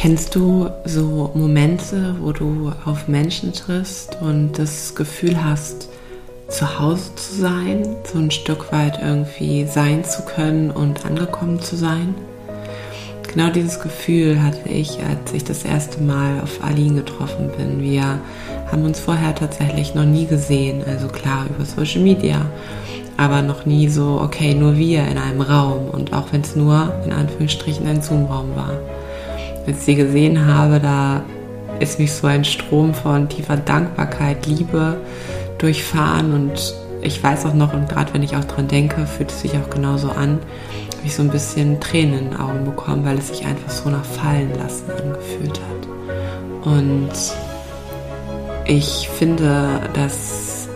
Kennst du so Momente, wo du auf Menschen triffst und das Gefühl hast, zu Hause zu sein, so ein Stück weit irgendwie sein zu können und angekommen zu sein? Genau dieses Gefühl hatte ich, als ich das erste Mal auf Aline getroffen bin. Wir haben uns vorher tatsächlich noch nie gesehen, also klar über Social Media, aber noch nie so, okay, nur wir in einem Raum und auch wenn es nur in Anführungsstrichen ein Zoom-Raum war. Als ich sie gesehen habe, da ist mich so ein Strom von tiefer Dankbarkeit, Liebe durchfahren und ich weiß auch noch, und gerade wenn ich auch dran denke, fühlt es sich auch genauso an, habe ich so ein bisschen Tränen in den Augen bekommen, weil es sich einfach so nach Fallen lassen angefühlt hat. Und ich finde, dass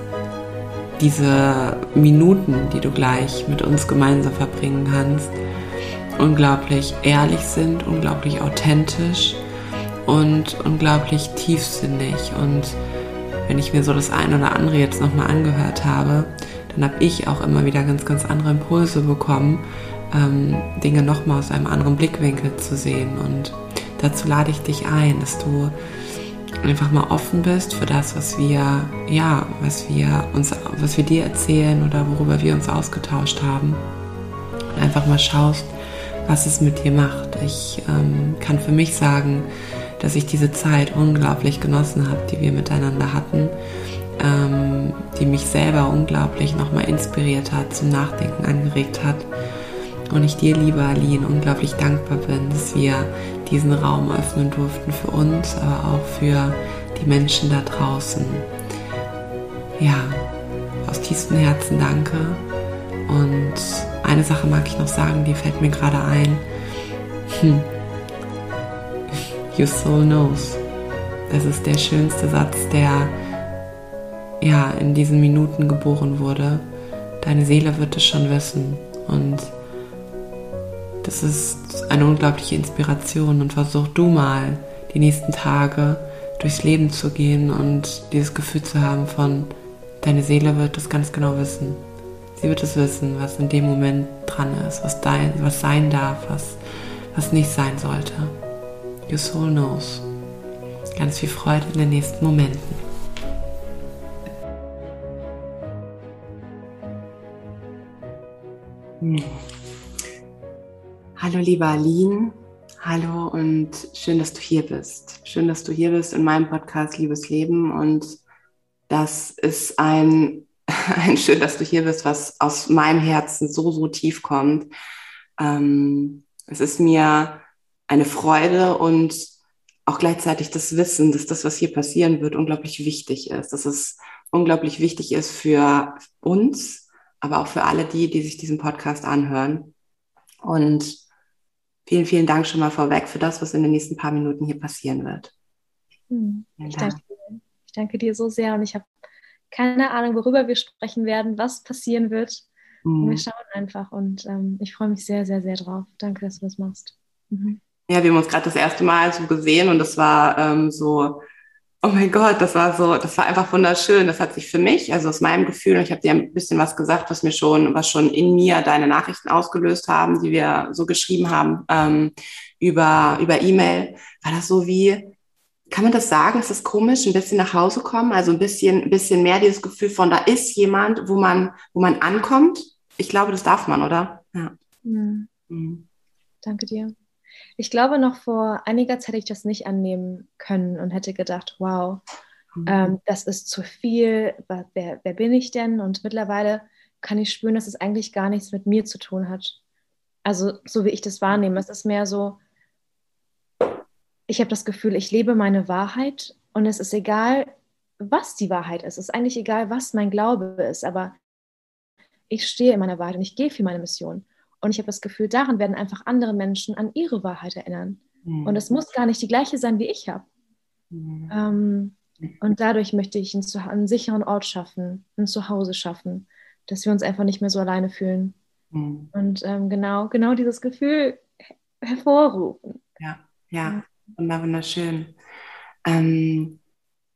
diese Minuten, die du gleich mit uns gemeinsam verbringen kannst, unglaublich ehrlich sind, unglaublich authentisch und unglaublich tiefsinnig. Und wenn ich mir so das eine oder andere jetzt nochmal angehört habe, dann habe ich auch immer wieder ganz, ganz andere Impulse bekommen, ähm, Dinge nochmal aus einem anderen Blickwinkel zu sehen. Und dazu lade ich dich ein, dass du einfach mal offen bist für das, was wir, ja, was wir uns, was wir dir erzählen oder worüber wir uns ausgetauscht haben. Und einfach mal schaust, was es mit dir macht. Ich ähm, kann für mich sagen, dass ich diese Zeit unglaublich genossen habe, die wir miteinander hatten, ähm, die mich selber unglaublich nochmal inspiriert hat, zum Nachdenken angeregt hat. Und ich dir, liebe Aline, unglaublich dankbar bin, dass wir diesen Raum öffnen durften für uns, aber auch für die Menschen da draußen. Ja, aus tiefstem Herzen danke. Und eine Sache mag ich noch sagen, die fällt mir gerade ein. Hm. Your soul knows. Das ist der schönste Satz, der ja in diesen Minuten geboren wurde. Deine Seele wird es schon wissen. Und das ist eine unglaubliche Inspiration und versuch du mal die nächsten Tage durchs Leben zu gehen und dieses Gefühl zu haben von, deine Seele wird es ganz genau wissen. Sie wird es wissen, was in dem Moment dran ist, was, dein, was sein darf, was, was nicht sein sollte. Your soul knows. Ganz viel Freude in den nächsten Momenten. Hallo liebe Aline, hallo und schön, dass du hier bist. Schön, dass du hier bist in meinem Podcast Liebes Leben und das ist ein, ein schön, dass du hier bist, was aus meinem Herzen so, so tief kommt. Ähm, es ist mir eine Freude und auch gleichzeitig das Wissen, dass das, was hier passieren wird, unglaublich wichtig ist, dass es unglaublich wichtig ist für uns, aber auch für alle die, die sich diesen Podcast anhören. Und Vielen, vielen Dank schon mal vorweg für das, was in den nächsten paar Minuten hier passieren wird. Hm, ich, danke, ich, danke, dir so sehr und ich habe keine Ahnung, worüber wir sprechen werden, was passieren wird. Mhm. Wir schauen einfach und ähm, ich freue mich sehr, sehr, sehr drauf. Danke, dass du das machst. Mhm. Ja, wir haben uns gerade das erste Mal so gesehen und das war ähm, so Oh mein Gott, das war so, das war einfach wunderschön. Das hat sich für mich, also aus meinem Gefühl, und ich habe dir ein bisschen was gesagt, was mir schon, was schon in mir deine Nachrichten ausgelöst haben, die wir so geschrieben haben ähm, über über E-Mail, war das so wie, kann man das sagen? Ist das komisch, ein bisschen nach Hause kommen, also ein bisschen, ein bisschen mehr dieses Gefühl von, da ist jemand, wo man, wo man ankommt. Ich glaube, das darf man, oder? Ja. Mhm. Mhm. Danke dir. Ich glaube, noch vor einiger Zeit hätte ich das nicht annehmen können und hätte gedacht, wow, mhm. ähm, das ist zu viel, wer, wer bin ich denn? Und mittlerweile kann ich spüren, dass es eigentlich gar nichts mit mir zu tun hat. Also so wie ich das wahrnehme, es ist mehr so, ich habe das Gefühl, ich lebe meine Wahrheit und es ist egal, was die Wahrheit ist. Es ist eigentlich egal, was mein Glaube ist, aber ich stehe in meiner Wahrheit und ich gehe für meine Mission. Und ich habe das Gefühl, daran werden einfach andere Menschen an ihre Wahrheit erinnern. Mhm. Und es muss gar nicht die gleiche sein, wie ich habe. Mhm. Ähm, und dadurch möchte ich einen, einen, sicheren Ort schaffen, ein Zuhause schaffen, dass wir uns einfach nicht mehr so alleine fühlen. Mhm. Und ähm, genau, genau dieses Gefühl hervorrufen. Ja, ja, wunderschön. Ähm,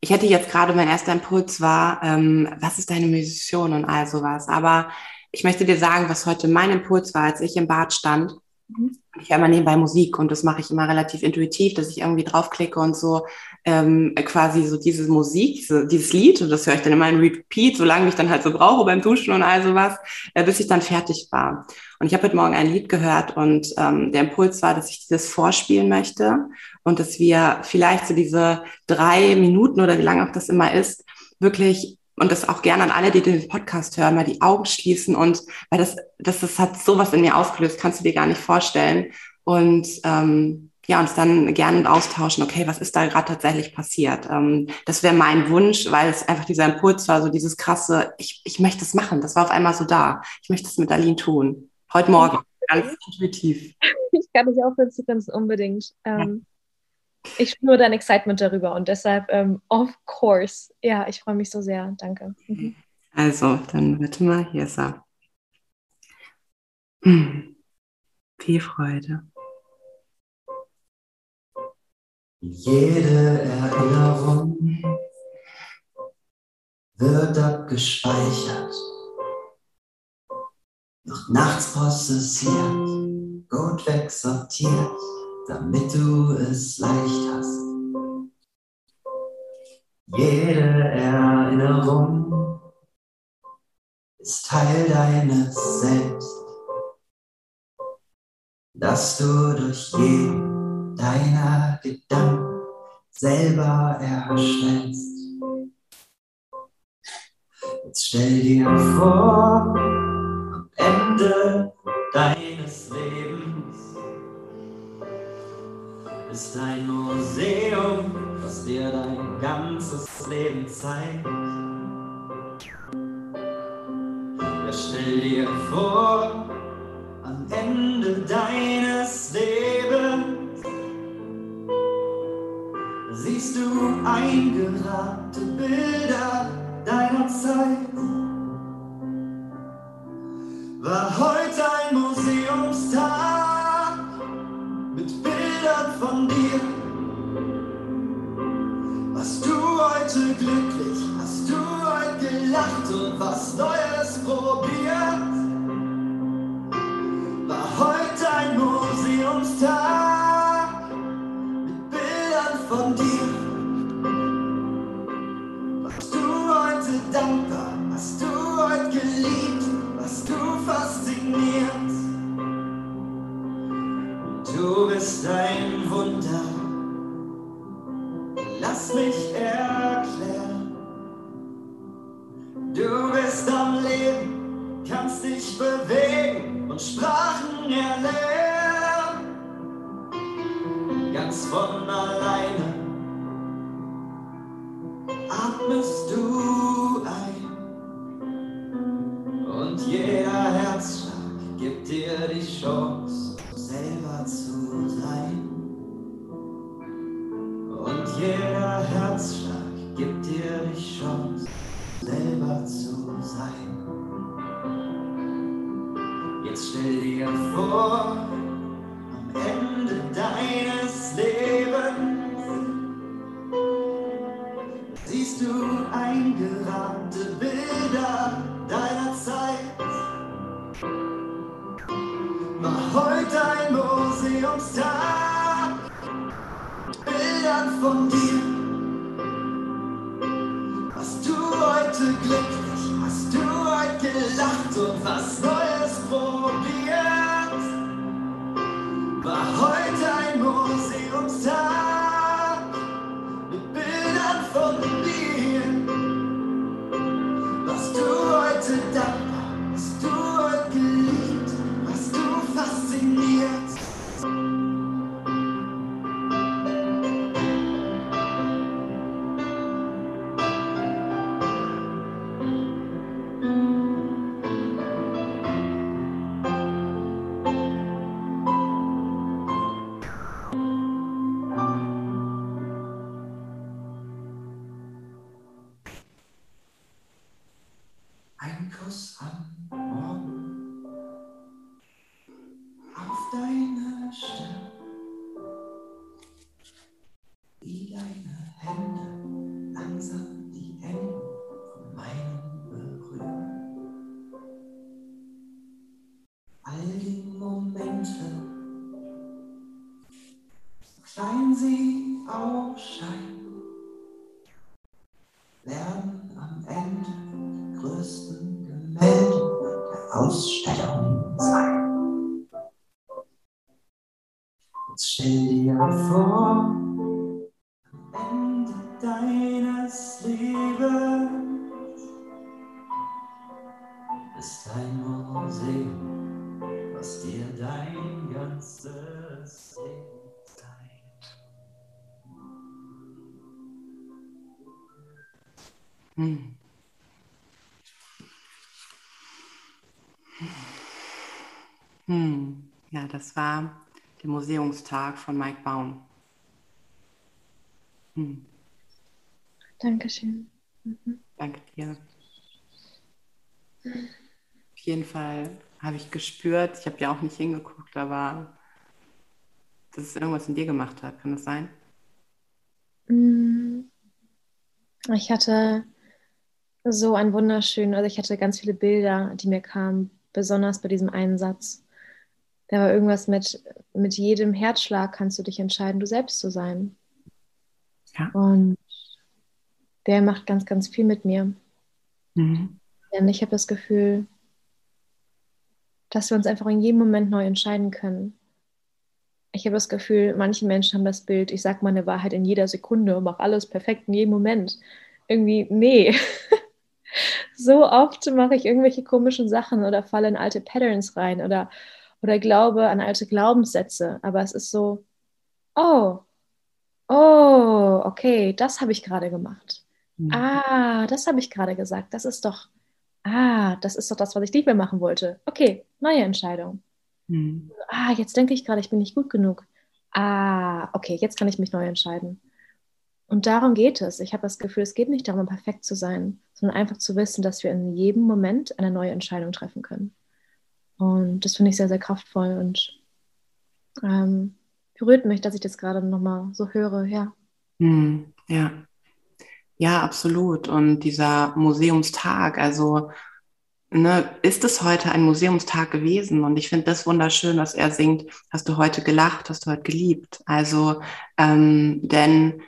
ich hätte jetzt gerade, mein erster Impuls war, ähm, was ist deine Mission und all sowas. Aber ich möchte dir sagen, was heute mein Impuls war, als ich im Bad stand Mhm. Ich höre immer nebenbei Musik und das mache ich immer relativ intuitiv, dass ich irgendwie draufklicke und so ähm, quasi so diese Musik, so dieses Lied und das höre ich dann immer in Repeat, solange ich dann halt so brauche beim Duschen und all sowas, äh, bis ich dann fertig war. Und ich habe heute Morgen ein Lied gehört und ähm, der Impuls war, dass ich dieses vorspielen möchte und dass wir vielleicht so diese drei Minuten oder wie lange auch das immer ist, wirklich und das auch gerne an alle, die den Podcast hören, mal die Augen schließen und weil das, das, das hat sowas in mir ausgelöst, kannst du dir gar nicht vorstellen. Und ähm, ja, uns dann gerne austauschen, okay, was ist da gerade tatsächlich passiert? Ähm, das wäre mein Wunsch, weil es einfach dieser Impuls war, so dieses krasse, ich, ich möchte es machen. Das war auf einmal so da. Ich möchte es mit Aline tun. Heute Morgen, ganz intuitiv. Ich kann nicht aufhören zu grinsen, unbedingt. Ähm, ich spüre dein Excitement darüber und deshalb, ähm, of course. Ja, ich freue mich so sehr. Danke. Mhm. Also, dann warte mal, hier ist er. Hm. Viel Freude. Jede Erinnerung wird abgespeichert, noch nachts prozessiert, gut wegsortiert damit du es leicht hast. Jede Erinnerung ist Teil deines Selbst, dass du durch jeden deiner Gedanken selber erstellst. Jetzt stell dir vor, am Ende deines Lebens ist ein Museum, das dir dein ganzes Leben zeigt. Ja, stell dir vor, am Ende deines Lebens siehst du eingerahmte Bilder deiner Zeit. War heute was Neues probiert? War heute ein Museumstag mit Bildern von dir? Warst du heute dankbar? Hast du heute geliebt? Warst du fasziniert? Du bist ein Wunder. Lass mich kannst dich bewegen und Sprachen erlernen. Ganz von alleine atmest das war der Museumstag von Mike Baum. Hm. Dankeschön. Mhm. Danke dir. Auf jeden Fall habe ich gespürt, ich habe ja auch nicht hingeguckt, aber dass es irgendwas in dir gemacht hat. Kann das sein? Mm. Ich hatte so ein wunderschön, also ich hatte ganz viele Bilder, die mir kamen, besonders bei diesem einen Satz. Da war irgendwas mit, mit jedem Herzschlag kannst du dich entscheiden, du selbst zu sein. Ja. Und der macht ganz, ganz viel mit mir. Mhm. Denn ich habe das Gefühl, dass wir uns einfach in jedem Moment neu entscheiden können. Ich habe das Gefühl, manche Menschen haben das Bild, ich sage meine Wahrheit in jeder Sekunde, mache alles perfekt in jedem Moment. Irgendwie, nee. so oft mache ich irgendwelche komischen Sachen oder falle in alte Patterns rein oder, oder glaube an alte Glaubenssätze. Aber es ist so, oh, oh, okay, das habe ich gerade gemacht. Mhm. Ah, das habe ich gerade gesagt. Das ist doch, ah, das ist doch das, was ich nicht mehr machen wollte. Okay, neue Entscheidung. Mhm. Ah, jetzt denke ich gerade, ich bin nicht gut genug. Ah, okay, jetzt kann ich mich neu entscheiden. Und darum geht es. Ich habe das Gefühl, es geht nicht darum, perfekt zu sein, sondern einfach zu wissen, dass wir in jedem Moment eine neue Entscheidung treffen können. Und das finde ich sehr, sehr kraftvoll und ähm, berührt mich, dass ich das gerade nochmal so höre. Ja. Hm, ja. Ja, absolut. Und dieser Museumstag, also ne, ist es heute ein Museumstag gewesen? Und ich finde das wunderschön, was er singt. Hast du heute gelacht? Hast du heute geliebt? Also, ähm, denn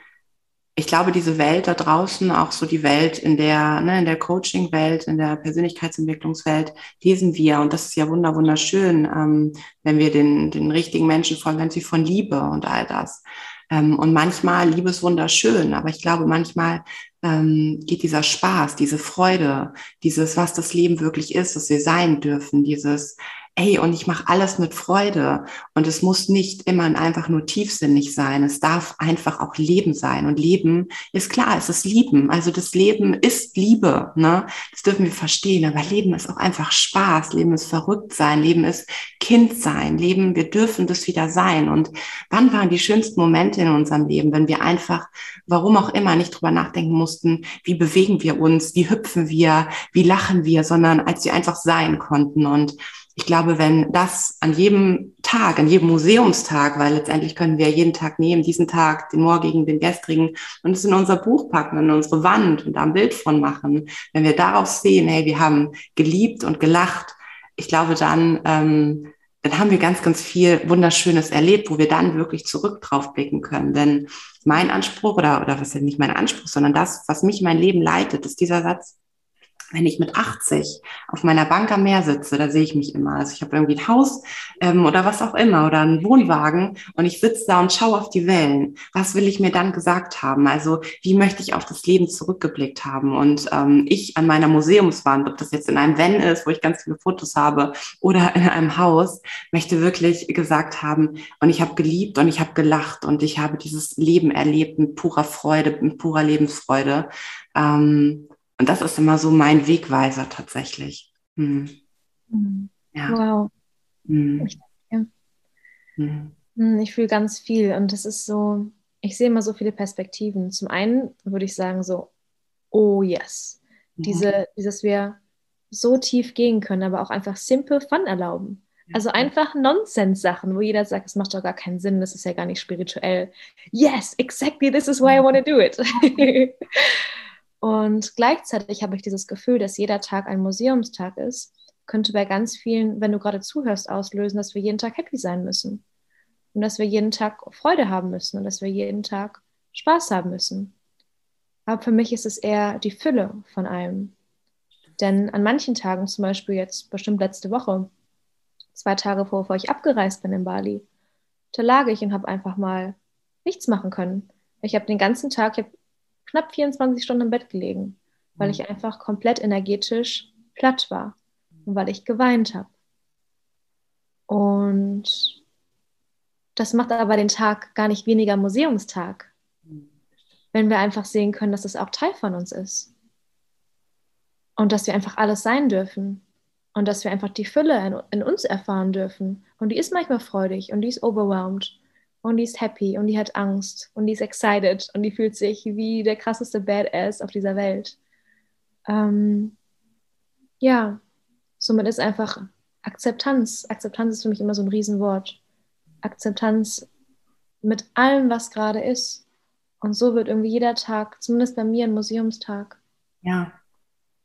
ich glaube, diese Welt da draußen, auch so die Welt in der, ne, in der Coaching-Welt, in der Persönlichkeitsentwicklungswelt, lesen wir. Und das ist ja wunder, wunderschön, ähm, wenn wir den, den richtigen Menschen folgen, ganz viel von Liebe und all das. Ähm, und manchmal, Liebe ist wunderschön, aber ich glaube, manchmal ähm, geht dieser Spaß, diese Freude, dieses, was das Leben wirklich ist, was wir sein dürfen, dieses, ey, und ich mache alles mit Freude. Und es muss nicht immer einfach nur tiefsinnig sein. Es darf einfach auch Leben sein. Und Leben ist klar, es ist Lieben. Also das Leben ist Liebe. Ne? Das dürfen wir verstehen. Aber Leben ist auch einfach Spaß. Leben ist verrückt sein. Leben ist Kind sein. Leben, wir dürfen das wieder sein. Und wann waren die schönsten Momente in unserem Leben, wenn wir einfach, warum auch immer, nicht drüber nachdenken mussten, wie bewegen wir uns, wie hüpfen wir, wie lachen wir, sondern als wir einfach sein konnten. Und ich glaube, wenn das an jedem Tag, an jedem Museumstag, weil letztendlich können wir jeden Tag nehmen, diesen Tag, den morgigen, den gestrigen und es in unser Buch packen, in unsere Wand und da ein Bild von machen, wenn wir daraus sehen, hey, wir haben geliebt und gelacht, ich glaube, dann, ähm, dann haben wir ganz, ganz viel Wunderschönes erlebt, wo wir dann wirklich zurück drauf blicken können. Denn mein Anspruch oder, oder was ist nicht mein Anspruch, sondern das, was mich mein Leben leitet, ist dieser Satz, wenn ich mit 80 auf meiner Bank am Meer sitze, da sehe ich mich immer. Also ich habe irgendwie ein Haus ähm, oder was auch immer oder einen Wohnwagen und ich sitze da und schaue auf die Wellen. Was will ich mir dann gesagt haben? Also wie möchte ich auf das Leben zurückgeblickt haben? Und ähm, ich an meiner Museumswand, ob das jetzt in einem Van ist, wo ich ganz viele Fotos habe oder in einem Haus, möchte wirklich gesagt haben, und ich habe geliebt und ich habe gelacht und ich habe dieses Leben erlebt mit purer Freude, mit purer Lebensfreude. Ähm, und das ist immer so mein Wegweiser tatsächlich. Hm. Mhm. Ja. Wow. Hm. Ich, ja. hm. ich fühle ganz viel und es ist so, ich sehe immer so viele Perspektiven. Zum einen würde ich sagen so, oh yes, mhm. diese, dieses wir so tief gehen können, aber auch einfach simple Fun erlauben. Also einfach Nonsens-Sachen, wo jeder sagt, es macht doch gar keinen Sinn, das ist ja gar nicht spirituell. Yes, exactly, this is why I want to do it. Und gleichzeitig habe ich dieses Gefühl, dass jeder Tag ein Museumstag ist, könnte bei ganz vielen, wenn du gerade zuhörst, auslösen, dass wir jeden Tag happy sein müssen. und dass wir jeden Tag Freude haben müssen und dass wir jeden Tag Spaß haben müssen. Aber für mich ist es eher die Fülle von allem. Denn an manchen Tagen, zum Beispiel jetzt bestimmt letzte Woche, zwei Tage bevor ich abgereist bin in Bali, da lag ich und habe einfach mal nichts machen können. Ich habe den ganzen Tag, ich habe knapp 24 Stunden im Bett gelegen, weil ich einfach komplett energetisch platt war und weil ich geweint habe. Und das macht aber den Tag gar nicht weniger Museumstag, wenn wir einfach sehen können, dass es auch Teil von uns ist. Und dass wir einfach alles sein dürfen. Und dass wir einfach die Fülle in, in uns erfahren dürfen. Und die ist manchmal freudig und die ist overwhelmed und die ist happy und die hat Angst und die ist excited und die fühlt sich wie der krasseste Badass auf dieser Welt. Ähm, ja, somit ist einfach Akzeptanz. Akzeptanz ist für mich immer so ein Riesenwort. Akzeptanz mit allem, was gerade ist. Und so wird irgendwie jeder Tag, zumindest bei mir, ein Museumstag. Ja.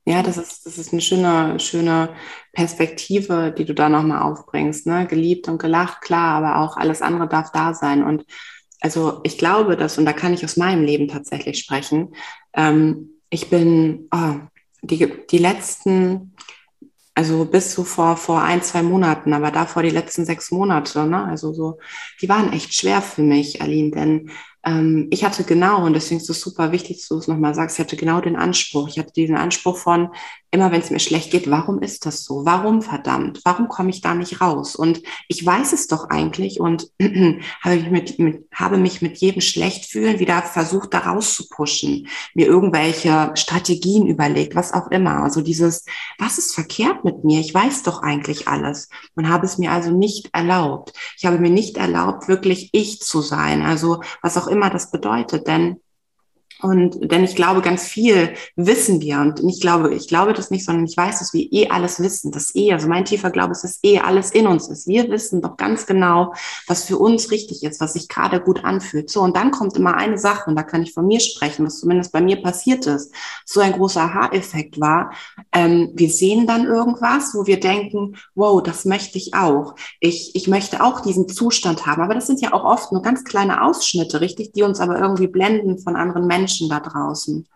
Ja, das ist, das ist eine schöne, schöne Perspektive, die du da nochmal aufbringst. Ne? Geliebt und gelacht, klar, aber auch alles andere darf da sein. Und also ich glaube, dass, und da kann ich aus meinem Leben tatsächlich sprechen, ähm, ich bin oh, die, die letzten also bis so vor, vor ein, zwei Monaten, aber davor die letzten sechs Monate, ne? Also so, die waren echt schwer für mich, Aline, denn ähm, ich hatte genau, und deswegen ist es super wichtig, dass du es nochmal sagst, ich hatte genau den Anspruch. Ich hatte diesen Anspruch von, immer wenn es mir schlecht geht, warum ist das so? Warum verdammt? Warum komme ich da nicht raus? Und ich weiß es doch eigentlich und habe, mich mit, mit, habe mich mit jedem Schlechtfühlen wieder versucht, da rauszupushen, mir irgendwelche Strategien überlegt, was auch immer. Also dieses, was ist verkehrt mit mir? Ich weiß doch eigentlich alles und habe es mir also nicht erlaubt. Ich habe mir nicht erlaubt, wirklich ich zu sein. Also was auch immer das bedeutet, denn und denn ich glaube, ganz viel wissen wir. Und ich glaube, ich glaube das nicht, sondern ich weiß, dass wir eh alles wissen. Das eh, also mein tiefer Glaube ist, dass eh alles in uns ist. Wir wissen doch ganz genau, was für uns richtig ist, was sich gerade gut anfühlt. So, und dann kommt immer eine Sache, und da kann ich von mir sprechen, was zumindest bei mir passiert ist, so ein großer Aha-Effekt war. Ähm, wir sehen dann irgendwas, wo wir denken, wow, das möchte ich auch. Ich, ich möchte auch diesen Zustand haben. Aber das sind ja auch oft nur ganz kleine Ausschnitte, richtig, die uns aber irgendwie blenden von anderen Menschen Menschen da draußen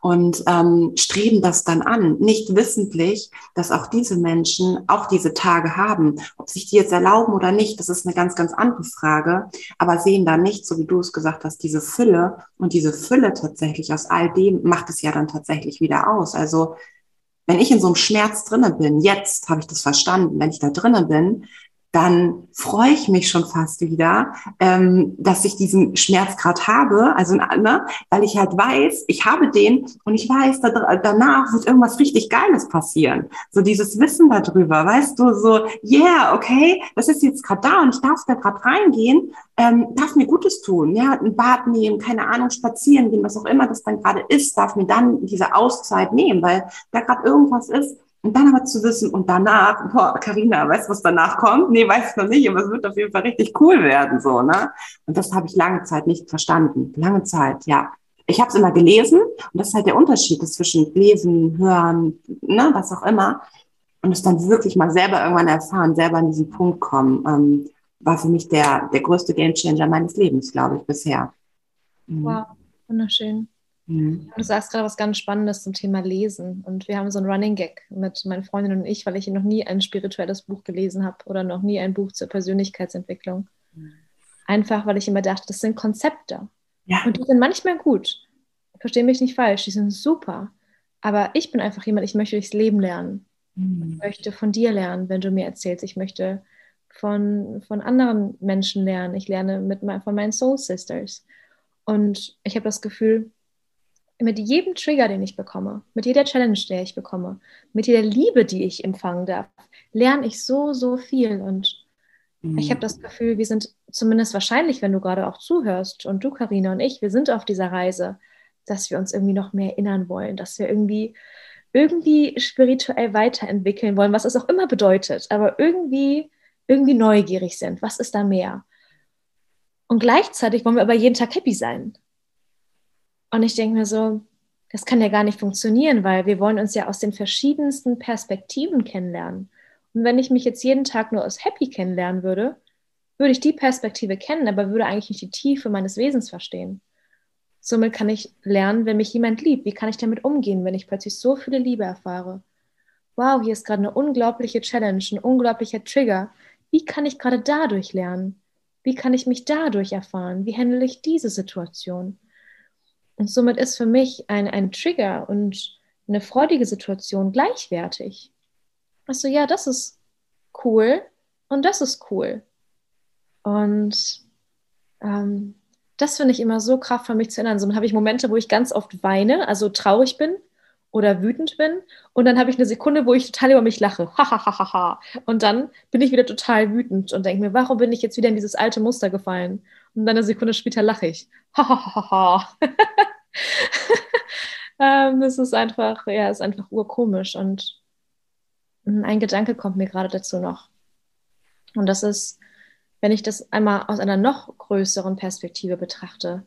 und ähm, streben das dann an, nicht wissentlich, dass auch diese Menschen auch diese Tage haben. Ob sich die jetzt erlauben oder nicht, das ist eine ganz, ganz andere Frage, aber sehen da nicht, so wie du es gesagt hast, diese Fülle und diese Fülle tatsächlich aus all dem macht es ja dann tatsächlich wieder aus. Also wenn ich in so einem Schmerz drinne bin, jetzt habe ich das verstanden, wenn ich da drinne bin, dann freue ich mich schon fast wieder, ähm, dass ich diesen Schmerzgrad habe, also ne, weil ich halt weiß, ich habe den und ich weiß, da, danach wird irgendwas richtig Geiles passieren. So dieses Wissen darüber, weißt du, so, yeah, okay, das ist jetzt gerade da und ich darf da gerade reingehen, ähm, darf mir Gutes tun, ja, ein Bad nehmen, keine Ahnung, spazieren gehen, was auch immer das dann gerade ist, darf mir dann diese Auszeit nehmen, weil da gerade irgendwas ist, und dann aber zu wissen, und danach, boah, Carina, weißt du, was danach kommt? Nee, weiß ich noch nicht, aber es wird auf jeden Fall richtig cool werden, so, ne? Und das habe ich lange Zeit nicht verstanden. Lange Zeit, ja. Ich habe es immer gelesen und das ist halt der Unterschied zwischen lesen, hören, ne, was auch immer. Und es dann wirklich mal selber irgendwann erfahren, selber an diesen Punkt kommen, ähm, war für mich der, der größte Gamechanger meines Lebens, glaube ich, bisher. Mhm. Wow, wunderschön. Mhm. Du sagst gerade was ganz Spannendes zum Thema Lesen. Und wir haben so einen Running Gag mit meinen Freundinnen und ich, weil ich noch nie ein spirituelles Buch gelesen habe oder noch nie ein Buch zur Persönlichkeitsentwicklung. Mhm. Einfach, weil ich immer dachte, das sind Konzepte. Ja. Und die sind manchmal gut. Verstehe mich nicht falsch, die sind super. Aber ich bin einfach jemand, ich möchte durchs Leben lernen. Mhm. Ich möchte von dir lernen, wenn du mir erzählst. Ich möchte von, von anderen Menschen lernen. Ich lerne mit, von meinen Soul Sisters. Und ich habe das Gefühl, mit jedem Trigger, den ich bekomme, mit jeder Challenge, die ich bekomme, mit jeder Liebe, die ich empfangen darf, lerne ich so, so viel. Und mhm. ich habe das Gefühl, wir sind zumindest wahrscheinlich, wenn du gerade auch zuhörst und du, Karina und ich, wir sind auf dieser Reise, dass wir uns irgendwie noch mehr erinnern wollen, dass wir irgendwie irgendwie spirituell weiterentwickeln wollen, was es auch immer bedeutet, aber irgendwie irgendwie neugierig sind. Was ist da mehr? Und gleichzeitig wollen wir aber jeden Tag happy sein. Und ich denke mir so, das kann ja gar nicht funktionieren, weil wir wollen uns ja aus den verschiedensten Perspektiven kennenlernen. Und wenn ich mich jetzt jeden Tag nur aus Happy kennenlernen würde, würde ich die Perspektive kennen, aber würde eigentlich nicht die Tiefe meines Wesens verstehen. Somit kann ich lernen, wenn mich jemand liebt, wie kann ich damit umgehen, wenn ich plötzlich so viele Liebe erfahre. Wow, hier ist gerade eine unglaubliche Challenge, ein unglaublicher Trigger. Wie kann ich gerade dadurch lernen? Wie kann ich mich dadurch erfahren? Wie handle ich diese Situation? Und somit ist für mich ein, ein Trigger und eine freudige Situation gleichwertig. Also ja, das ist cool und das ist cool. Und ähm, das finde ich immer so kraftvoll, mich zu erinnern. So habe ich Momente, wo ich ganz oft weine, also traurig bin oder wütend bin. Und dann habe ich eine Sekunde, wo ich total über mich lache. Und dann bin ich wieder total wütend und denke mir, warum bin ich jetzt wieder in dieses alte Muster gefallen? Und dann eine Sekunde später lache ich. Ha, ähm, das ist einfach, ja, ist einfach urkomisch. Und ein Gedanke kommt mir gerade dazu noch. Und das ist, wenn ich das einmal aus einer noch größeren Perspektive betrachte,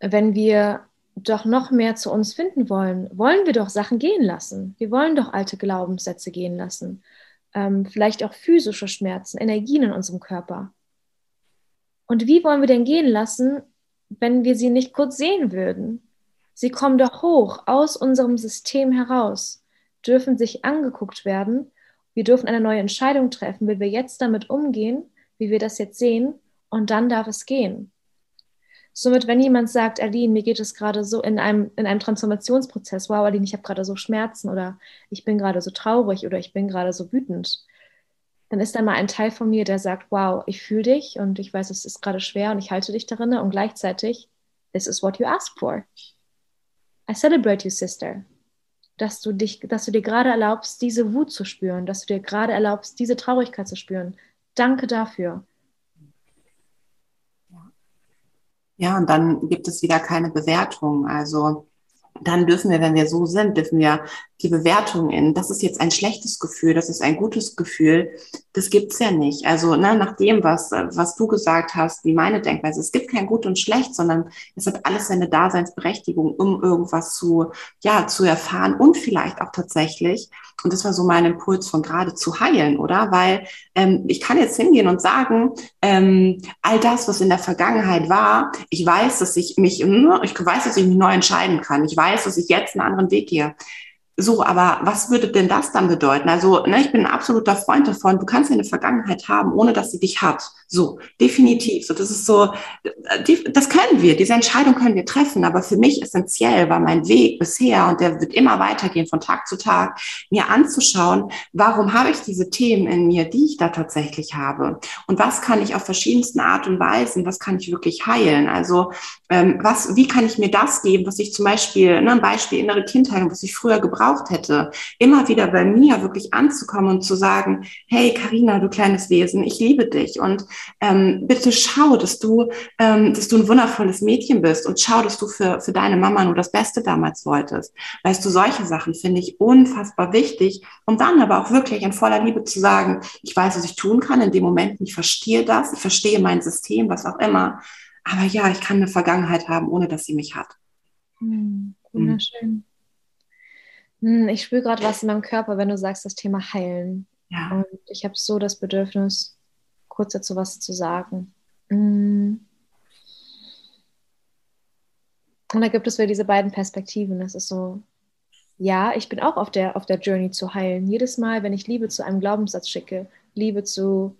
wenn wir doch noch mehr zu uns finden wollen, wollen wir doch Sachen gehen lassen. Wir wollen doch alte Glaubenssätze gehen lassen. Ähm, vielleicht auch physische Schmerzen, Energien in unserem Körper. Und wie wollen wir denn gehen lassen, wenn wir sie nicht kurz sehen würden? Sie kommen doch hoch aus unserem System heraus, dürfen sich angeguckt werden. Wir dürfen eine neue Entscheidung treffen, wie wir jetzt damit umgehen, wie wir das jetzt sehen, und dann darf es gehen. Somit, wenn jemand sagt, Aline, mir geht es gerade so in einem, in einem Transformationsprozess, wow, Aline, ich habe gerade so Schmerzen oder ich bin gerade so traurig oder ich bin gerade so wütend, dann ist da mal ein Teil von mir, der sagt, wow, ich fühle dich und ich weiß, es ist gerade schwer und ich halte dich darin und gleichzeitig, this is what you ask for. I celebrate you, sister. Dass du dich, dass du dir gerade erlaubst, diese Wut zu spüren, dass du dir gerade erlaubst, diese Traurigkeit zu spüren. Danke dafür. Ja, und dann gibt es wieder keine Bewertung. Also dann dürfen wir, wenn wir so sind, dürfen wir die Bewertung in, das ist jetzt ein schlechtes Gefühl, das ist ein gutes Gefühl, das gibt's ja nicht. Also ne, nach dem, was, was du gesagt hast, wie meine Denkweise, es gibt kein Gut und Schlecht, sondern es hat alles seine Daseinsberechtigung, um irgendwas zu, ja, zu erfahren und vielleicht auch tatsächlich, und das war so mein Impuls von gerade zu heilen, oder? Weil ähm, ich kann jetzt hingehen und sagen, ähm, all das, was in der Vergangenheit war, ich weiß, dass ich mich, ich weiß, dass ich mich neu entscheiden kann. Ich weiß, dass ich jetzt einen anderen Weg gehe. So, aber was würde denn das dann bedeuten? Also, ne, ich bin ein absoluter Freund davon. Du kannst eine Vergangenheit haben, ohne dass sie dich hat. So, definitiv. So, das ist so, das können wir. Diese Entscheidung können wir treffen. Aber für mich essentiell war mein Weg bisher und der wird immer weitergehen von Tag zu Tag, mir anzuschauen, warum habe ich diese Themen in mir, die ich da tatsächlich habe? Und was kann ich auf verschiedensten Art und Weisen, was kann ich wirklich heilen? Also, ähm, was, wie kann ich mir das geben, was ich zum Beispiel, ne, ein Beispiel innere Kindheit, was ich früher gebraucht hätte, immer wieder bei mir wirklich anzukommen und zu sagen, hey Karina, du kleines Wesen, ich liebe dich und ähm, bitte schau, dass du, ähm, dass du ein wundervolles Mädchen bist und schau, dass du für, für deine Mama nur das Beste damals wolltest. Weißt du, solche Sachen finde ich unfassbar wichtig, um dann aber auch wirklich in voller Liebe zu sagen, ich weiß, was ich tun kann in dem Moment, ich verstehe das, ich verstehe mein System, was auch immer aber ja, ich kann eine Vergangenheit haben, ohne dass sie mich hat. Hm, wunderschön. Hm. Ich spüre gerade was in meinem Körper, wenn du sagst, das Thema Heilen. Ja. Und ich habe so das Bedürfnis, kurz dazu was zu sagen. Hm. Und da gibt es wieder diese beiden Perspektiven. Das ist so, ja, ich bin auch auf der, auf der Journey zu heilen. Jedes Mal, wenn ich Liebe zu einem Glaubenssatz schicke, Liebe zu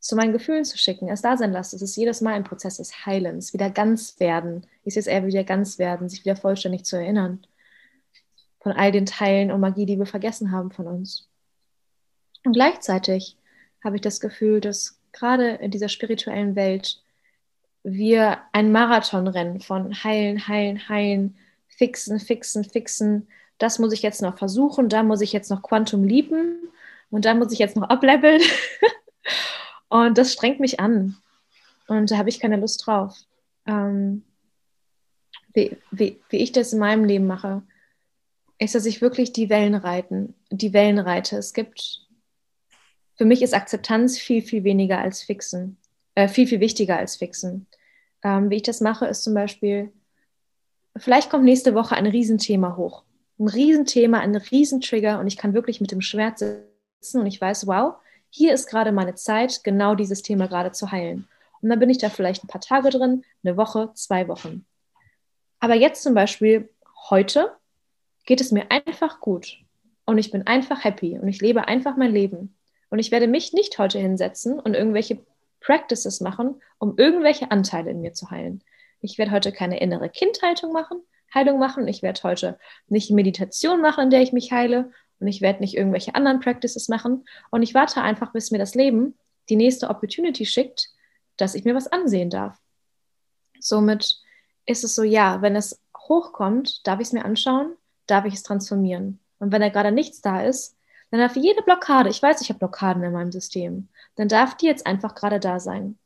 zu meinen Gefühlen zu schicken, es da sein lasse. Es ist jedes Mal ein Prozess des Heilens, wieder ganz werden. Ich sehe es eher wieder ganz werden, sich wieder vollständig zu erinnern. Von all den Teilen und Magie, die wir vergessen haben von uns. Und gleichzeitig habe ich das Gefühl, dass gerade in dieser spirituellen Welt wir ein Marathon rennen von heilen, heilen, heilen, fixen, fixen, fixen. Das muss ich jetzt noch versuchen, da muss ich jetzt noch Quantum lieben und da muss ich jetzt noch ableveln. Und das strengt mich an. Und da habe ich keine Lust drauf. Ähm, wie, wie, wie ich das in meinem Leben mache, ist, dass ich wirklich die Wellen reiten, die Wellen reite. Es gibt, für mich ist Akzeptanz viel, viel weniger als Fixen, äh, viel, viel wichtiger als Fixen. Ähm, wie ich das mache, ist zum Beispiel, vielleicht kommt nächste Woche ein Riesenthema hoch. Ein Riesenthema, ein Riesentrigger und ich kann wirklich mit dem Schwert sitzen und ich weiß, wow, hier ist gerade meine Zeit, genau dieses Thema gerade zu heilen. Und dann bin ich da vielleicht ein paar Tage drin, eine Woche, zwei Wochen. Aber jetzt zum Beispiel heute geht es mir einfach gut und ich bin einfach happy und ich lebe einfach mein Leben. Und ich werde mich nicht heute hinsetzen und irgendwelche Practices machen, um irgendwelche Anteile in mir zu heilen. Ich werde heute keine innere Kindhaltung machen, Heilung machen. Ich werde heute nicht Meditation machen, in der ich mich heile. Und ich werde nicht irgendwelche anderen Practices machen. Und ich warte einfach, bis mir das Leben die nächste Opportunity schickt, dass ich mir was ansehen darf. Somit ist es so, ja, wenn es hochkommt, darf ich es mir anschauen, darf ich es transformieren. Und wenn da gerade nichts da ist, dann darf jede Blockade, ich weiß, ich habe Blockaden in meinem System, dann darf die jetzt einfach gerade da sein.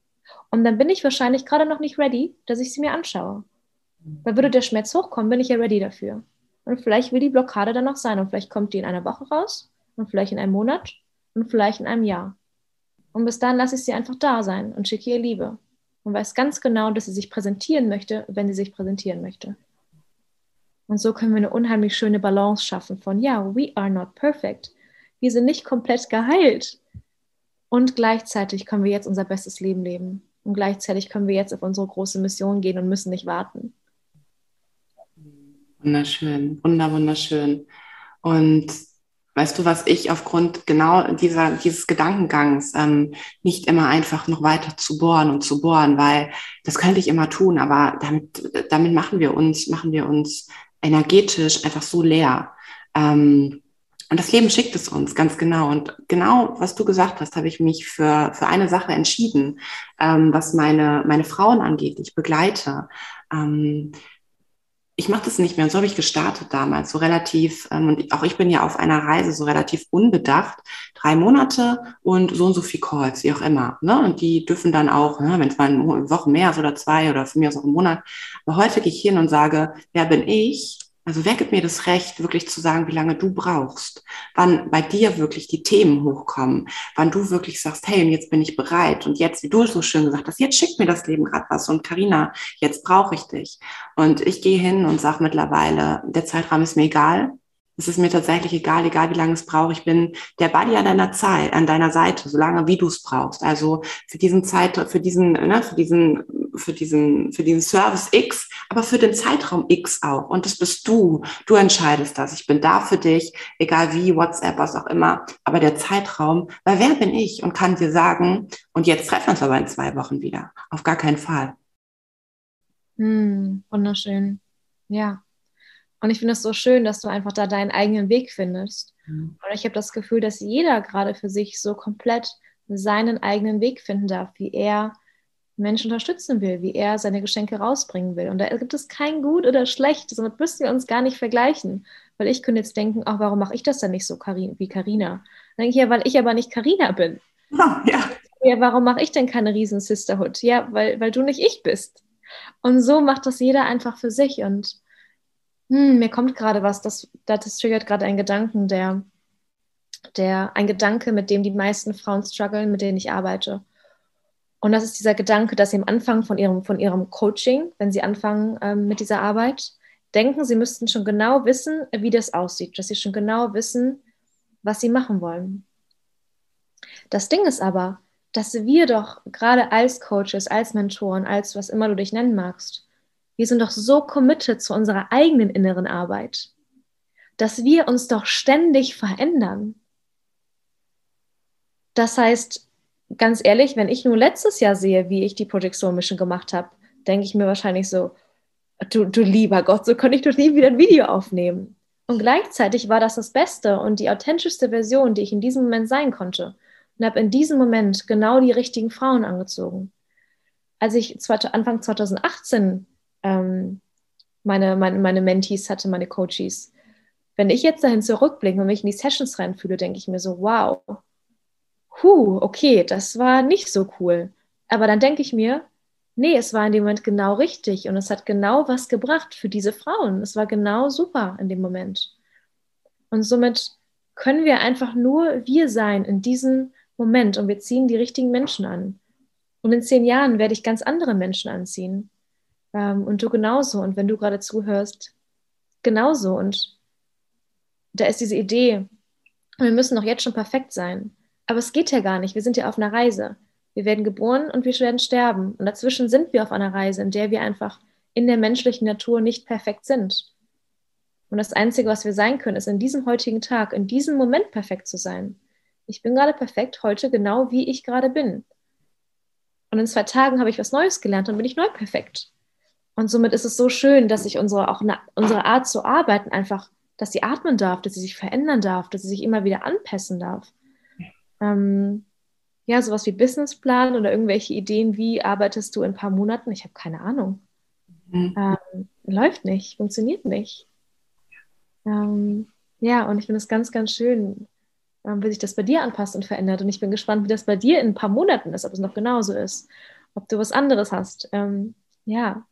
Und dann bin ich wahrscheinlich gerade noch nicht ready, dass ich sie mir anschaue. Weil würde der Schmerz hochkommen, bin ich ja ready dafür. Und vielleicht will die Blockade dann noch sein und vielleicht kommt die in einer Woche raus und vielleicht in einem Monat und vielleicht in einem Jahr. Und bis dahin lasse ich sie einfach da sein und schicke ihr Liebe und weiß ganz genau, dass sie sich präsentieren möchte, wenn sie sich präsentieren möchte. Und so können wir eine unheimlich schöne Balance schaffen von, ja, we are not perfect. Wir sind nicht komplett geheilt. Und gleichzeitig können wir jetzt unser bestes Leben leben. Und gleichzeitig können wir jetzt auf unsere große Mission gehen und müssen nicht warten. Wunderschön, wunder, wunderschön. Und weißt du, was ich aufgrund genau dieser, dieses Gedankengangs ähm, nicht immer einfach noch weiter zu bohren und zu bohren, weil das könnte ich immer tun, aber damit, damit machen wir uns, machen wir uns energetisch einfach so leer. Ähm, und das Leben schickt es uns ganz genau. Und genau, was du gesagt hast, habe ich mich für, für eine Sache entschieden, ähm, was meine, meine Frauen angeht, die ich begleite. Ähm, ich mache das nicht mehr. Und so habe ich gestartet damals, so relativ, ähm, und auch ich bin ja auf einer Reise so relativ unbedacht. Drei Monate und so und so viel Calls, wie auch immer. Ne? Und die dürfen dann auch, ne, wenn es mal eine Woche mehr ist oder zwei oder für mich auch einen Monat. Aber heute gehe ich hin und sage, wer bin ich? Also wer gibt mir das Recht, wirklich zu sagen, wie lange du brauchst? Wann bei dir wirklich die Themen hochkommen? Wann du wirklich sagst, hey, und jetzt bin ich bereit. Und jetzt, wie du so schön gesagt hast, jetzt schickt mir das Leben gerade was. Und Karina, jetzt brauche ich dich. Und ich gehe hin und sage mittlerweile, der Zeitraum ist mir egal. Es ist mir tatsächlich egal, egal wie lange es braucht. Ich bin der Buddy an deiner Zeit, an deiner Seite, solange wie du es brauchst. Also für diesen Zeit, für diesen, ne, für diesen, für diesen, für diesen Service X, aber für den Zeitraum X auch. Und das bist du. Du entscheidest das. Ich bin da für dich, egal wie, WhatsApp, was auch immer. Aber der Zeitraum, weil wer bin ich und kann dir sagen, und jetzt treffen wir uns aber in zwei Wochen wieder. Auf gar keinen Fall. Hm, wunderschön. Ja. Und ich finde es so schön, dass du einfach da deinen eigenen Weg findest. Mhm. Und ich habe das Gefühl, dass jeder gerade für sich so komplett seinen eigenen Weg finden darf, wie er Menschen unterstützen will, wie er seine Geschenke rausbringen will. Und da gibt es kein Gut oder Schlecht, somit müssen wir uns gar nicht vergleichen. Weil ich könnte jetzt denken, ach, warum mache ich das dann nicht so wie Karina? Dann denke ich ja, weil ich aber nicht Karina bin. Oh, ja. ja, warum mache ich denn keine riesen Sisterhood? Ja, weil, weil du nicht ich bist. Und so macht das jeder einfach für sich. Und hm, mir kommt gerade was, das, das triggert gerade einen Gedanken, der, der, ein Gedanke, mit dem die meisten Frauen strugglen, mit denen ich arbeite. Und das ist dieser Gedanke, dass sie am Anfang von ihrem, von ihrem Coaching, wenn sie anfangen ähm, mit dieser Arbeit, denken, sie müssten schon genau wissen, wie das aussieht, dass sie schon genau wissen, was sie machen wollen. Das Ding ist aber, dass wir doch gerade als Coaches, als Mentoren, als was immer du dich nennen magst, wir sind doch so committed zu unserer eigenen inneren Arbeit, dass wir uns doch ständig verändern. Das heißt, ganz ehrlich, wenn ich nur letztes Jahr sehe, wie ich die Project Soul Mission gemacht habe, denke ich mir wahrscheinlich so, du, du lieber Gott, so könnte ich doch nie wieder ein Video aufnehmen. Und gleichzeitig war das das Beste und die authentischste Version, die ich in diesem Moment sein konnte. Und habe in diesem Moment genau die richtigen Frauen angezogen. Als ich Anfang 2018 ähm, meine, meine, meine Mentees hatte, meine Coaches. Wenn ich jetzt dahin zurückblicke und mich in die Sessions reinfühle, denke ich mir so, wow, huh, okay, das war nicht so cool. Aber dann denke ich mir, nee, es war in dem Moment genau richtig und es hat genau was gebracht für diese Frauen. Es war genau super in dem Moment. Und somit können wir einfach nur wir sein in diesem Moment und wir ziehen die richtigen Menschen an. Und in zehn Jahren werde ich ganz andere Menschen anziehen. Ähm, und du genauso. Und wenn du gerade zuhörst, genauso. Und da ist diese Idee, wir müssen doch jetzt schon perfekt sein. Aber es geht ja gar nicht. Wir sind ja auf einer Reise. Wir werden geboren und wir werden sterben. Und dazwischen sind wir auf einer Reise, in der wir einfach in der menschlichen Natur nicht perfekt sind. Und das Einzige, was wir sein können, ist in diesem heutigen Tag, in diesem Moment perfekt zu sein. Ich bin gerade perfekt heute, genau wie ich gerade bin. Und in zwei Tagen habe ich was Neues gelernt und bin ich neu perfekt. Und somit ist es so schön, dass ich unsere, auch eine, unsere Art zu arbeiten einfach, dass sie atmen darf, dass sie sich verändern darf, dass sie sich immer wieder anpassen darf. Ähm, ja, sowas wie Businessplan oder irgendwelche Ideen, wie arbeitest du in ein paar Monaten? Ich habe keine Ahnung. Mhm. Ähm, läuft nicht, funktioniert nicht. Ähm, ja, und ich finde es ganz, ganz schön, ähm, wie sich das bei dir anpasst und verändert. Und ich bin gespannt, wie das bei dir in ein paar Monaten ist, ob es noch genauso ist, ob du was anderes hast. Ähm, ja.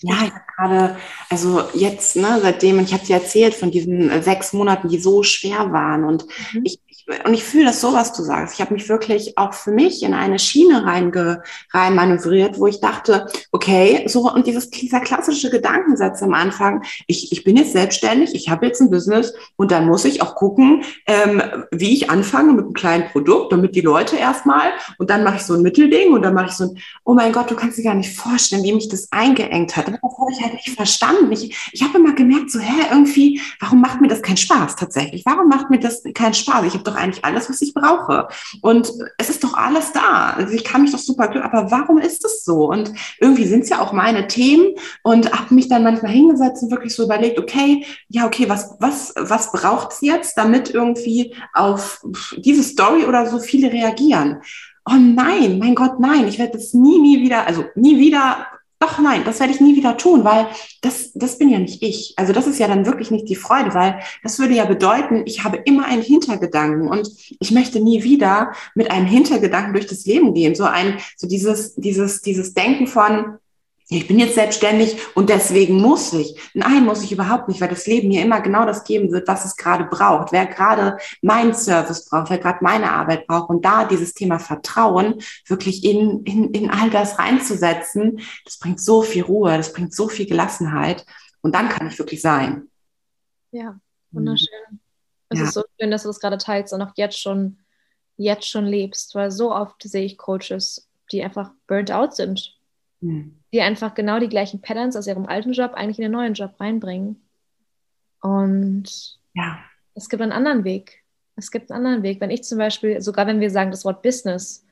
Ja, ich habe gerade, also jetzt, ne, seitdem, ich habe dir erzählt von diesen äh, sechs Monaten, die so schwer waren. Und mhm. ich und ich fühle das so, was du sagst. Ich habe mich wirklich auch für mich in eine Schiene reinge, rein manövriert, wo ich dachte, okay, so und dieses, dieser klassische Gedankensatz am Anfang, ich, ich bin jetzt selbstständig, ich habe jetzt ein Business und dann muss ich auch gucken, ähm, wie ich anfange mit einem kleinen Produkt, damit die Leute erstmal und dann mache ich so ein Mittelding und dann mache ich so ein, oh mein Gott, du kannst dir gar nicht vorstellen, wie mich das eingeengt hat. Das habe ich halt nicht verstanden. Ich, ich habe immer gemerkt, so, hä, irgendwie, warum macht mir das keinen Spaß tatsächlich? Warum macht mir das keinen Spaß? Ich habe doch eigentlich alles, was ich brauche. Und es ist doch alles da. Also ich kann mich doch super glücklich, aber warum ist es so? Und irgendwie sind es ja auch meine Themen und habe mich dann manchmal hingesetzt und wirklich so überlegt, okay, ja, okay, was, was, was braucht es jetzt, damit irgendwie auf diese Story oder so viele reagieren? Oh nein, mein Gott, nein, ich werde das nie, nie wieder, also nie wieder doch nein, das werde ich nie wieder tun, weil das, das bin ja nicht ich. Also das ist ja dann wirklich nicht die Freude, weil das würde ja bedeuten, ich habe immer einen Hintergedanken und ich möchte nie wieder mit einem Hintergedanken durch das Leben gehen. So ein, so dieses, dieses, dieses Denken von, ich bin jetzt selbstständig und deswegen muss ich. Nein, muss ich überhaupt nicht, weil das Leben mir immer genau das geben wird, was es gerade braucht. Wer gerade meinen Service braucht, wer gerade meine Arbeit braucht und da dieses Thema Vertrauen wirklich in, in, in all das reinzusetzen, das bringt so viel Ruhe, das bringt so viel Gelassenheit und dann kann ich wirklich sein. Ja, wunderschön. Es ja. ist so schön, dass du das gerade teilst und auch jetzt schon, jetzt schon lebst, weil so oft sehe ich Coaches, die einfach burnt out sind. Hm die einfach genau die gleichen Patterns aus ihrem alten Job eigentlich in den neuen Job reinbringen. Und ja. es gibt einen anderen Weg. Es gibt einen anderen Weg. Wenn ich zum Beispiel, sogar wenn wir sagen das Wort Business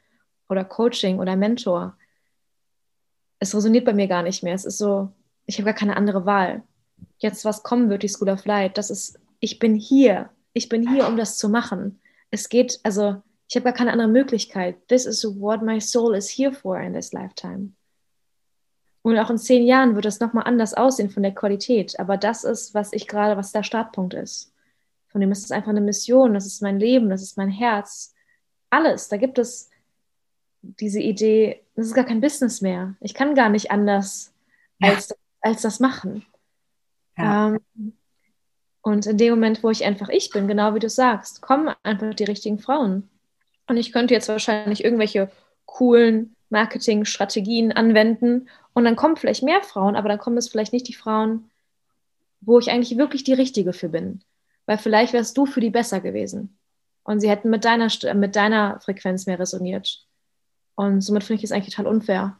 oder Coaching oder Mentor, es resoniert bei mir gar nicht mehr. Es ist so, ich habe gar keine andere Wahl. Jetzt, was kommen wird, die School of Light, das ist, ich bin hier. Ich bin hier, um das zu machen. Es geht, also, ich habe gar keine andere Möglichkeit. This is what my soul is here for in this lifetime. Und auch in zehn Jahren wird es nochmal anders aussehen von der Qualität. Aber das ist, was ich gerade, was der Startpunkt ist. Von dem ist es einfach eine Mission, das ist mein Leben, das ist mein Herz. Alles. Da gibt es diese Idee, das ist gar kein Business mehr. Ich kann gar nicht anders ja. als, als das machen. Ja. Ähm, und in dem Moment, wo ich einfach ich bin, genau wie du sagst, kommen einfach die richtigen Frauen. Und ich könnte jetzt wahrscheinlich irgendwelche coolen Marketingstrategien anwenden und dann kommen vielleicht mehr Frauen, aber dann kommen es vielleicht nicht die Frauen, wo ich eigentlich wirklich die Richtige für bin. Weil vielleicht wärst du für die besser gewesen. Und sie hätten mit deiner, mit deiner Frequenz mehr resoniert. Und somit finde ich es eigentlich total unfair.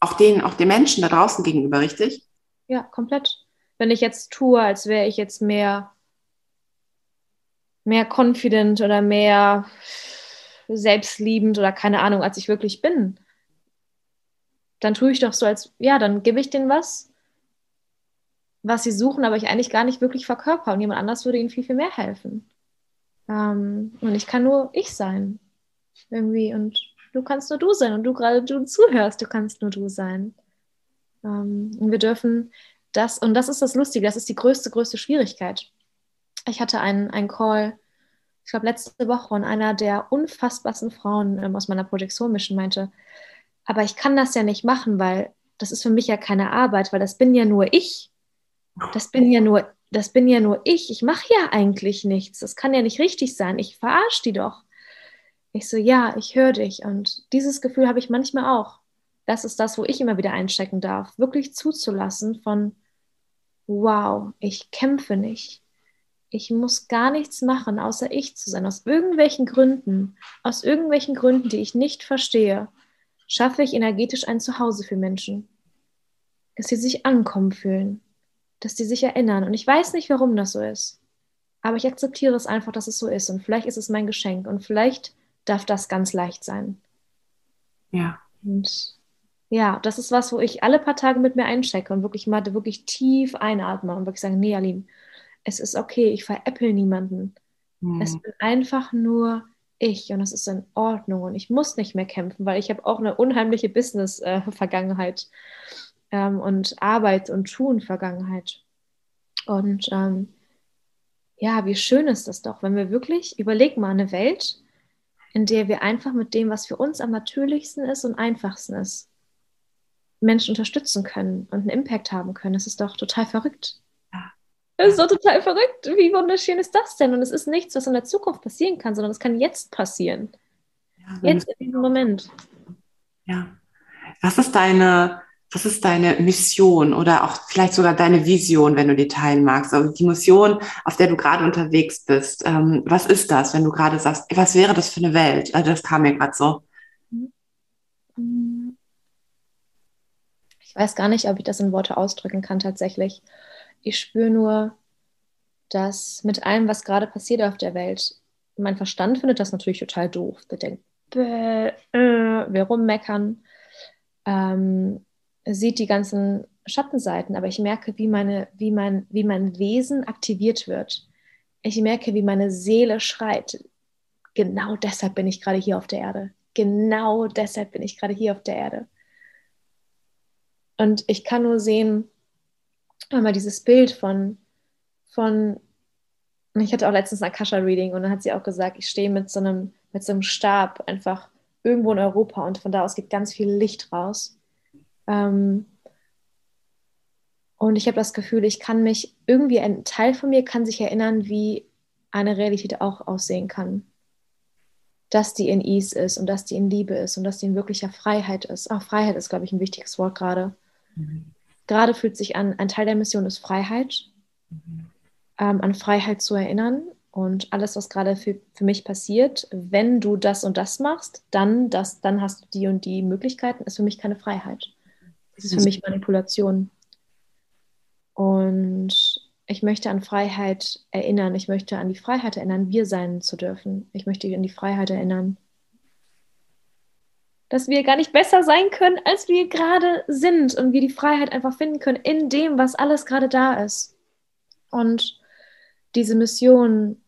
Auch den, auch den Menschen da draußen gegenüber, richtig? Ja, komplett. Wenn ich jetzt tue, als wäre ich jetzt mehr, mehr confident oder mehr selbstliebend oder keine Ahnung, als ich wirklich bin, dann tue ich doch so, als, ja, dann gebe ich denen was, was sie suchen, aber ich eigentlich gar nicht wirklich verkörper und jemand anders würde ihnen viel, viel mehr helfen. Ähm, und ich kann nur ich sein. Irgendwie. Und du kannst nur du sein und du gerade du zuhörst, du kannst nur du sein. Ähm, und wir dürfen das, und das ist das Lustige, das ist die größte, größte Schwierigkeit. Ich hatte einen, einen Call, ich glaube letzte Woche, und einer der unfassbarsten Frauen ähm, aus meiner Projektion Mission meinte, aber ich kann das ja nicht machen, weil das ist für mich ja keine Arbeit, weil das bin ja nur ich. Das bin ja nur, das bin ja nur ich. Ich mache ja eigentlich nichts. Das kann ja nicht richtig sein. Ich verarsche die doch. Ich so, ja, ich höre dich. Und dieses Gefühl habe ich manchmal auch. Das ist das, wo ich immer wieder einchecken darf. Wirklich zuzulassen von, wow, ich kämpfe nicht. Ich muss gar nichts machen, außer ich zu sein. Aus irgendwelchen Gründen, aus irgendwelchen Gründen, die ich nicht verstehe, schaffe ich energetisch ein Zuhause für Menschen. Dass sie sich ankommen fühlen, dass sie sich erinnern. Und ich weiß nicht, warum das so ist. Aber ich akzeptiere es einfach, dass es so ist. Und vielleicht ist es mein Geschenk. Und vielleicht darf das ganz leicht sein. Ja. Und ja, das ist was, wo ich alle paar Tage mit mir einchecke und wirklich mal wirklich tief einatme und wirklich sage, nee, Aline, es ist okay, ich veräpple niemanden. Mhm. Es bin einfach nur ich und es ist in Ordnung und ich muss nicht mehr kämpfen, weil ich habe auch eine unheimliche Business-Vergangenheit ähm, und Arbeit und Tun-Vergangenheit. Und ähm, ja, wie schön ist das doch, wenn wir wirklich, überleg mal, eine Welt, in der wir einfach mit dem, was für uns am natürlichsten ist und einfachsten ist, Menschen unterstützen können und einen Impact haben können. Das ist doch total verrückt. Das ist so total verrückt. Wie wunderschön ist das denn? Und es ist nichts, was in der Zukunft passieren kann, sondern es kann jetzt passieren. Ja, jetzt in diesem Moment. Ja. Was ist deine, was ist deine Mission oder auch vielleicht sogar deine Vision, wenn du die teilen magst? Also die Mission, auf der du gerade unterwegs bist. Ähm, was ist das, wenn du gerade sagst, was wäre das für eine Welt? Also das kam mir gerade so. Ich weiß gar nicht, ob ich das in Worte ausdrücken kann tatsächlich. Ich spüre nur, dass mit allem, was gerade passiert auf der Welt, mein Verstand findet das natürlich total doof. Der denkt, äh, wir rummeckern, ähm, sieht die ganzen Schattenseiten, aber ich merke, wie, meine, wie, mein, wie mein Wesen aktiviert wird. Ich merke, wie meine Seele schreit. Genau deshalb bin ich gerade hier auf der Erde. Genau deshalb bin ich gerade hier auf der Erde. Und ich kann nur sehen, einmal dieses Bild von, von, ich hatte auch letztens ein Akasha-Reading und dann hat sie auch gesagt, ich stehe mit so einem, mit so einem Stab einfach irgendwo in Europa und von da aus geht ganz viel Licht raus. Ähm, und ich habe das Gefühl, ich kann mich, irgendwie ein Teil von mir kann sich erinnern, wie eine Realität auch aussehen kann. Dass die in Ease ist und dass die in Liebe ist und dass die in wirklicher Freiheit ist. Auch Freiheit ist, glaube ich, ein wichtiges Wort gerade. Mhm. Gerade fühlt sich an, ein Teil der Mission ist Freiheit, mhm. ähm, an Freiheit zu erinnern und alles, was gerade für, für mich passiert, wenn du das und das machst, dann, das, dann hast du die und die Möglichkeiten, ist für mich keine Freiheit. Das ist für mich Manipulation. Und ich möchte an Freiheit erinnern. Ich möchte an die Freiheit erinnern, wir sein zu dürfen. Ich möchte an die Freiheit erinnern, dass wir gar nicht besser sein können, als wir gerade sind und wir die Freiheit einfach finden können in dem, was alles gerade da ist. Und diese Mission,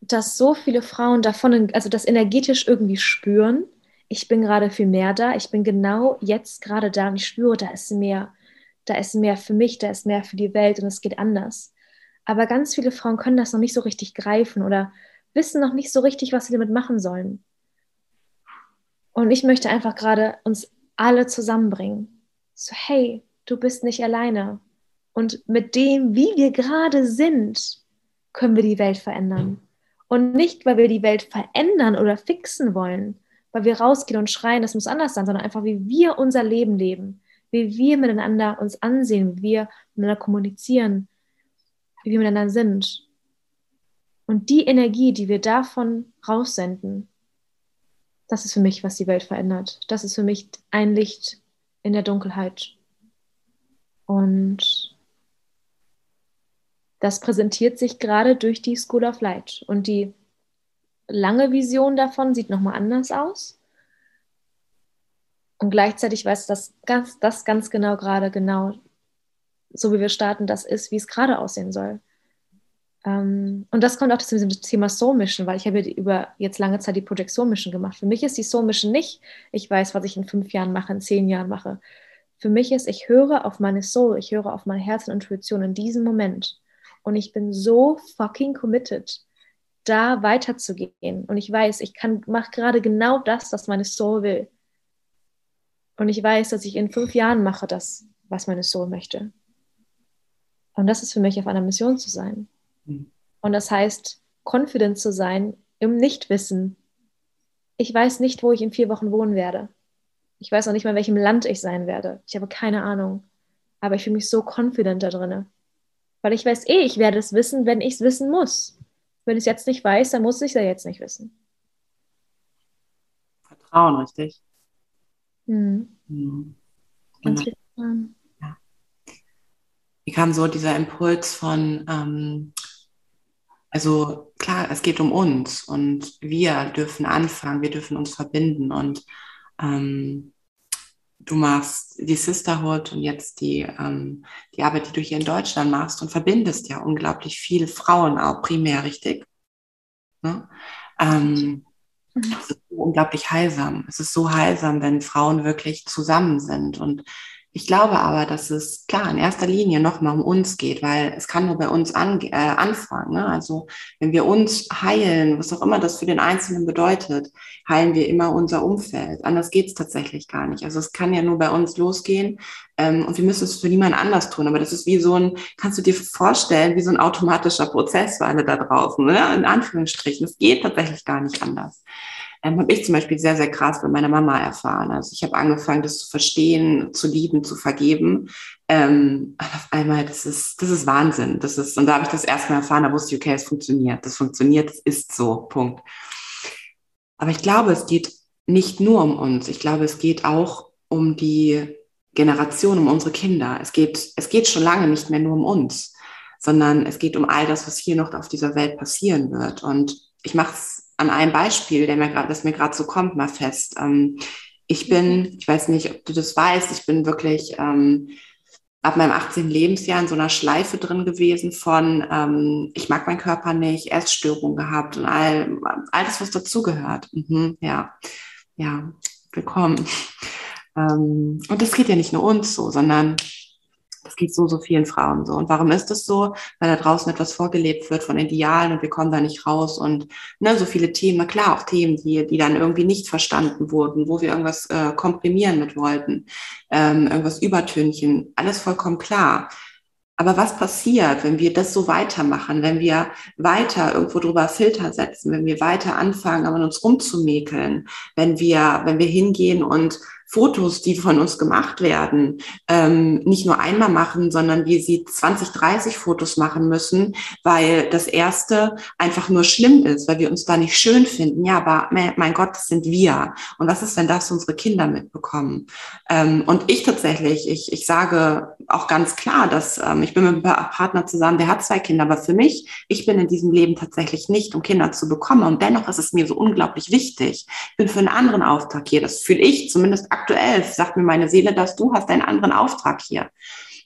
dass so viele Frauen davon, also das energetisch irgendwie spüren, ich bin gerade viel mehr da, ich bin genau jetzt gerade da und ich spüre, da ist mehr, da ist mehr für mich, da ist mehr für die Welt und es geht anders. Aber ganz viele Frauen können das noch nicht so richtig greifen oder wissen noch nicht so richtig, was sie damit machen sollen. Und ich möchte einfach gerade uns alle zusammenbringen. So, hey, du bist nicht alleine. Und mit dem, wie wir gerade sind, können wir die Welt verändern. Und nicht, weil wir die Welt verändern oder fixen wollen, weil wir rausgehen und schreien, das muss anders sein, sondern einfach, wie wir unser Leben leben, wie wir miteinander uns ansehen, wie wir miteinander kommunizieren, wie wir miteinander sind. Und die Energie, die wir davon raussenden, das ist für mich, was die Welt verändert. Das ist für mich ein Licht in der Dunkelheit. Und das präsentiert sich gerade durch die School of Light. Und die lange Vision davon sieht nochmal anders aus. Und gleichzeitig weiß das ganz, das ganz genau gerade genau, so wie wir starten, das ist, wie es gerade aussehen soll. Ähm, und das kommt auch zu diesem Thema Soul Mission, weil ich habe über jetzt lange Zeit die Projektion Mission gemacht. Für mich ist die Soul Mission nicht, ich weiß, was ich in fünf Jahren mache, in zehn Jahren mache. Für mich ist, ich höre auf meine Soul, ich höre auf mein Herz und Intuition in diesem Moment. Und ich bin so fucking committed, da weiterzugehen. Und ich weiß, ich kann, mache gerade genau das, was meine Soul will. Und ich weiß, dass ich in fünf Jahren mache das, was meine Soul möchte. Und das ist für mich auf einer Mission zu sein. Und das heißt, confident zu sein im Nichtwissen. Ich weiß nicht, wo ich in vier Wochen wohnen werde. Ich weiß auch nicht mal, in welchem Land ich sein werde. Ich habe keine Ahnung. Aber ich fühle mich so confident da drin, weil Weil ich weiß eh, ich werde es wissen, wenn ich es wissen muss. Wenn ich es jetzt nicht weiß, dann muss ich es ja jetzt nicht wissen. Vertrauen, richtig? Mhm. Mhm. Ganz viel Vertrauen. Ja. Wie kam so dieser Impuls von, ähm, also klar, es geht um uns und wir dürfen anfangen, wir dürfen uns verbinden und ähm, du machst die Sisterhood und jetzt die, ähm, die Arbeit, die du hier in Deutschland machst und verbindest ja unglaublich viele Frauen auch primär, richtig? Ne? Ähm, mhm. Es ist so unglaublich heilsam. Es ist so heilsam, wenn Frauen wirklich zusammen sind und ich glaube aber, dass es klar in erster Linie nochmal um uns geht, weil es kann nur bei uns an, äh, anfangen. Ne? Also wenn wir uns heilen, was auch immer das für den Einzelnen bedeutet, heilen wir immer unser Umfeld. Anders geht es tatsächlich gar nicht. Also es kann ja nur bei uns losgehen ähm, und wir müssen es für niemand anders tun. Aber das ist wie so ein, kannst du dir vorstellen, wie so ein automatischer Prozess für alle da draußen, ne? in Anführungsstrichen. Es geht tatsächlich gar nicht anders ähm, habe ich zum Beispiel sehr, sehr krass bei meiner Mama erfahren. Also ich habe angefangen, das zu verstehen, zu lieben, zu vergeben. Ähm, und auf einmal, das ist, das ist Wahnsinn. Das ist, und da habe ich das erstmal erfahren, da wusste ich, okay, es funktioniert. Das funktioniert, es ist so, Punkt. Aber ich glaube, es geht nicht nur um uns. Ich glaube, es geht auch um die Generation, um unsere Kinder. Es geht, es geht schon lange nicht mehr nur um uns, sondern es geht um all das, was hier noch auf dieser Welt passieren wird. Und ich mache es an einem Beispiel, der mir grad, das mir gerade so kommt, mal fest. Ähm, ich bin, mhm. ich weiß nicht, ob du das weißt, ich bin wirklich ähm, ab meinem 18. Lebensjahr in so einer Schleife drin gewesen von, ähm, ich mag meinen Körper nicht, Essstörungen gehabt und all, all das, was dazugehört. Mhm, ja, ja, willkommen. Ähm, und das geht ja nicht nur uns so, sondern das geht so, so vielen Frauen so. Und warum ist das so? Weil da draußen etwas vorgelebt wird von Idealen und wir kommen da nicht raus und ne, so viele Themen, klar, auch Themen, die, die dann irgendwie nicht verstanden wurden, wo wir irgendwas äh, komprimieren mit wollten, ähm, irgendwas übertünchen, alles vollkommen klar. Aber was passiert, wenn wir das so weitermachen, wenn wir weiter irgendwo drüber Filter setzen, wenn wir weiter anfangen, an uns rumzumäkeln, wenn wir, wenn wir hingehen und Fotos, die von uns gemacht werden, ähm, nicht nur einmal machen, sondern wir sie 20, 30 Fotos machen müssen, weil das erste einfach nur schlimm ist, weil wir uns da nicht schön finden. Ja, aber mein Gott, das sind wir. Und was ist, wenn das unsere Kinder mitbekommen? Ähm, und ich tatsächlich, ich, ich sage auch ganz klar, dass ähm, ich bin mit einem Partner zusammen, der hat zwei Kinder, aber für mich, ich bin in diesem Leben tatsächlich nicht, um Kinder zu bekommen. Und dennoch ist es mir so unglaublich wichtig. Ich bin für einen anderen Auftrag hier. Das fühle ich zumindest sagt mir meine Seele, dass du hast einen anderen Auftrag hier.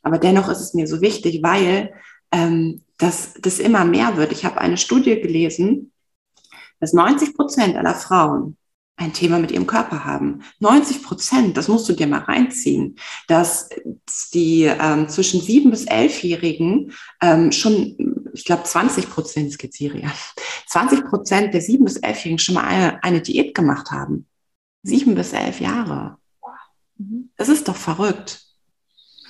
Aber dennoch ist es mir so wichtig, weil ähm, das, das immer mehr wird. Ich habe eine Studie gelesen, dass 90 Prozent aller Frauen ein Thema mit ihrem Körper haben. 90 Prozent, das musst du dir mal reinziehen, dass die ähm, zwischen sieben bis elfjährigen ähm, schon, ich glaube 20 Prozent skizziere 20 Prozent der sieben bis elfjährigen schon mal eine, eine Diät gemacht haben. Sieben bis elf Jahre. Mhm. Das ist doch verrückt.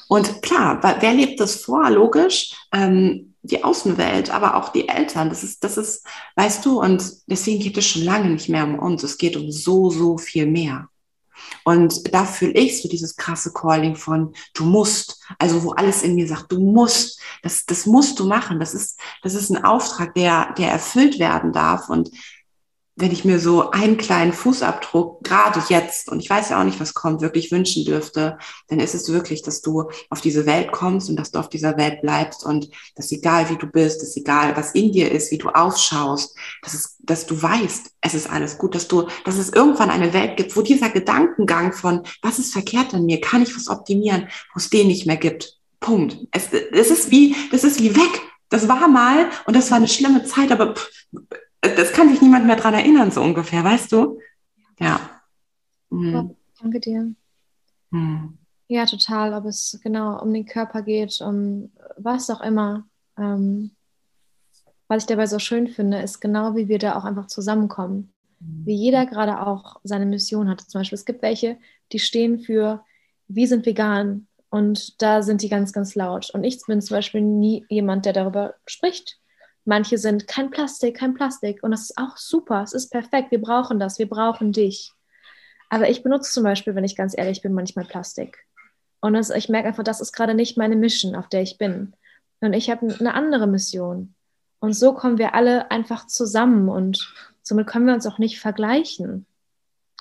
Und klar, wer lebt das vor? Logisch. Ähm, die Außenwelt, aber auch die Eltern. Das ist, das ist, weißt du, und deswegen geht es schon lange nicht mehr um uns. Es geht um so, so viel mehr. Und da fühle ich so dieses krasse Calling von du musst, also wo alles in mir sagt, du musst, das, das musst du machen. Das ist, das ist ein Auftrag, der, der erfüllt werden darf. Und wenn ich mir so einen kleinen Fußabdruck gerade jetzt, und ich weiß ja auch nicht, was kommt, wirklich wünschen dürfte, dann ist es wirklich, dass du auf diese Welt kommst und dass du auf dieser Welt bleibst und dass egal wie du bist, dass egal was in dir ist, wie du ausschaust, dass, es, dass du weißt, es ist alles gut, dass du, dass es irgendwann eine Welt gibt, wo dieser Gedankengang von, was ist verkehrt an mir, kann ich was optimieren, wo es den nicht mehr gibt. Punkt. Es, es ist wie, das ist wie weg. Das war mal und das war eine schlimme Zeit, aber pff, das kann sich niemand mehr dran erinnern, so ungefähr, weißt du? Ja. Mhm. danke dir. Mhm. Ja, total. Ob es genau um den Körper geht, um was auch immer. Ähm, was ich dabei so schön finde, ist genau, wie wir da auch einfach zusammenkommen. Mhm. Wie jeder gerade auch seine Mission hat. Zum Beispiel, es gibt welche, die stehen für, wir sind vegan. Und da sind die ganz, ganz laut. Und ich bin zum Beispiel nie jemand, der darüber spricht. Manche sind kein Plastik, kein Plastik. Und das ist auch super. Es ist perfekt. Wir brauchen das. Wir brauchen dich. Aber ich benutze zum Beispiel, wenn ich ganz ehrlich bin, manchmal Plastik. Und das, ich merke einfach, das ist gerade nicht meine Mission, auf der ich bin. und ich habe eine andere Mission. Und so kommen wir alle einfach zusammen und somit können wir uns auch nicht vergleichen.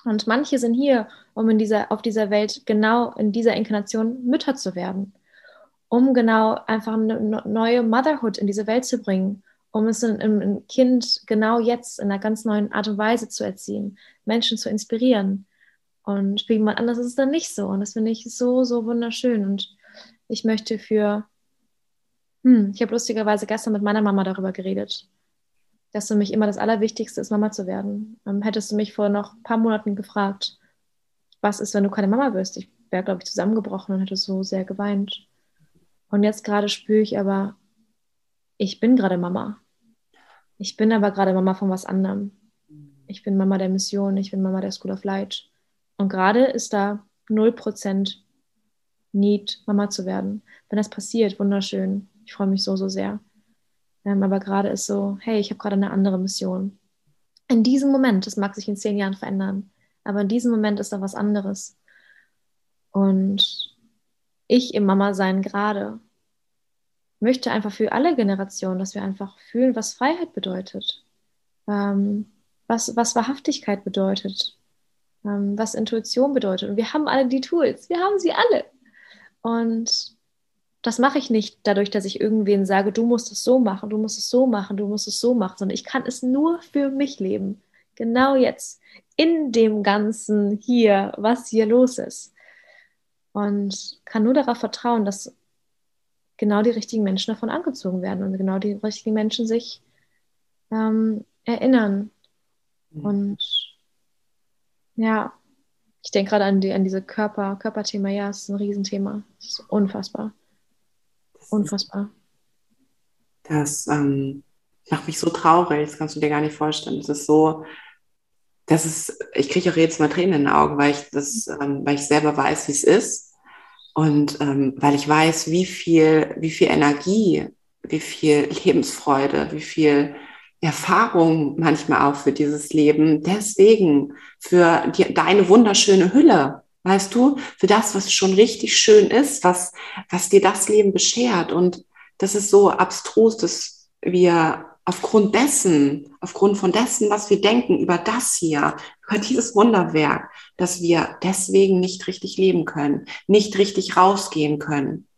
Und manche sind hier, um in dieser, auf dieser Welt genau in dieser Inkarnation Mütter zu werden, um genau einfach eine neue Motherhood in diese Welt zu bringen, um es ein Kind genau jetzt in einer ganz neuen Art und Weise zu erziehen, Menschen zu inspirieren. Und für jemand anderes ist es dann nicht so. Und das finde ich so, so wunderschön. Und ich möchte für, hm, ich habe lustigerweise gestern mit meiner Mama darüber geredet dass für mich immer das Allerwichtigste ist, Mama zu werden. Ähm, hättest du mich vor noch ein paar Monaten gefragt, was ist, wenn du keine Mama wirst? Ich wäre, glaube ich, zusammengebrochen und hätte so sehr geweint. Und jetzt gerade spüre ich aber, ich bin gerade Mama. Ich bin aber gerade Mama von was anderem. Ich bin Mama der Mission, ich bin Mama der School of Light. Und gerade ist da 0% Need, Mama zu werden. Wenn das passiert, wunderschön. Ich freue mich so, so sehr. Ähm, aber gerade ist so, hey, ich habe gerade eine andere Mission. In diesem Moment, das mag sich in zehn Jahren verändern, aber in diesem Moment ist da was anderes. Und ich im Mama sein gerade möchte einfach für alle Generationen, dass wir einfach fühlen, was Freiheit bedeutet, ähm, was, was Wahrhaftigkeit bedeutet, ähm, was Intuition bedeutet. Und wir haben alle die Tools, wir haben sie alle. Und das mache ich nicht dadurch, dass ich irgendwen sage, du musst es so machen, du musst es so machen, du musst es so machen, sondern ich kann es nur für mich leben. Genau jetzt, in dem Ganzen hier, was hier los ist. Und kann nur darauf vertrauen, dass genau die richtigen Menschen davon angezogen werden und genau die richtigen Menschen sich ähm, erinnern. Mhm. Und ja, ich denke gerade an, die, an diese Körper, Körperthema, ja, es ist ein Riesenthema. Es ist unfassbar. Unfassbar. Das ähm, macht mich so traurig, das kannst du dir gar nicht vorstellen. Das ist so, das ist, ich kriege auch jetzt mal Tränen in den Augen, weil ich das, ähm, weil ich selber weiß, wie es ist. Und ähm, weil ich weiß, wie viel, wie viel Energie, wie viel Lebensfreude, wie viel Erfahrung manchmal auch für dieses Leben. Deswegen für die, deine wunderschöne Hülle, weißt du, für das, was schon richtig schön ist, was, was dir das Leben beschert. Und das ist so abstrus, dass wir aufgrund dessen, aufgrund von dessen, was wir denken über das hier, über dieses Wunderwerk, dass wir deswegen nicht richtig leben können, nicht richtig rausgehen können.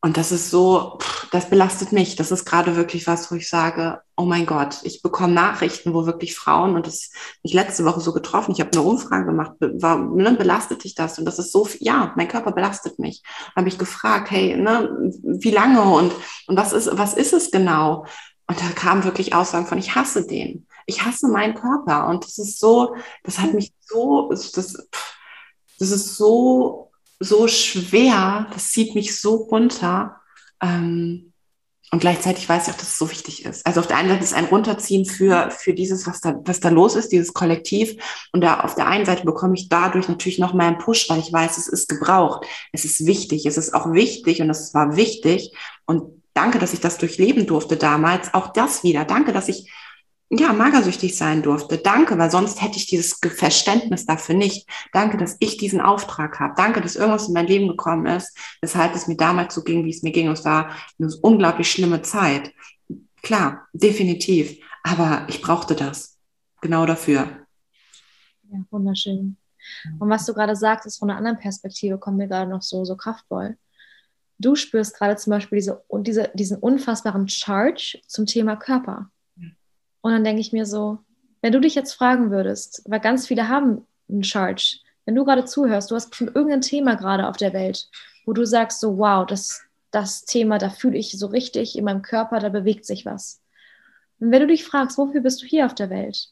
Und das ist so, das belastet mich. Das ist gerade wirklich was, wo ich sage, oh mein Gott, ich bekomme Nachrichten, wo wirklich Frauen, und das mich letzte Woche so getroffen, ich habe eine Umfrage gemacht, war, ne, belastet dich das? Und das ist so, ja, mein Körper belastet mich. Habe ich gefragt, hey, ne, wie lange und, und was ist, was ist es genau? Und da kamen wirklich Aussagen von, ich hasse den. Ich hasse meinen Körper. Und das ist so, das hat mich so, das, das ist so so schwer, das zieht mich so runter. Ähm, und gleichzeitig weiß ich auch, dass es so wichtig ist. Also auf der einen Seite ist ein Runterziehen für, für dieses, was da, was da los ist, dieses Kollektiv. Und da auf der einen Seite bekomme ich dadurch natürlich noch mal einen Push, weil ich weiß, es ist gebraucht. Es ist wichtig. Es ist auch wichtig und es war wichtig. Und danke, dass ich das durchleben durfte damals. Auch das wieder. Danke, dass ich ja, magersüchtig sein durfte. Danke, weil sonst hätte ich dieses Verständnis dafür nicht. Danke, dass ich diesen Auftrag habe. Danke, dass irgendwas in mein Leben gekommen ist, weshalb es mir damals so ging, wie es mir ging. es war eine unglaublich schlimme Zeit. Klar, definitiv. Aber ich brauchte das. Genau dafür. Ja, wunderschön. Und was du gerade sagst, ist von einer anderen Perspektive, kommt mir gerade noch so, so kraftvoll. Du spürst gerade zum Beispiel diese, diese, diesen unfassbaren Charge zum Thema Körper. Und dann denke ich mir so, wenn du dich jetzt fragen würdest, weil ganz viele haben einen Charge, wenn du gerade zuhörst, du hast schon irgendein Thema gerade auf der Welt, wo du sagst so, wow, das, das Thema, da fühle ich so richtig in meinem Körper, da bewegt sich was. Und wenn du dich fragst, wofür bist du hier auf der Welt?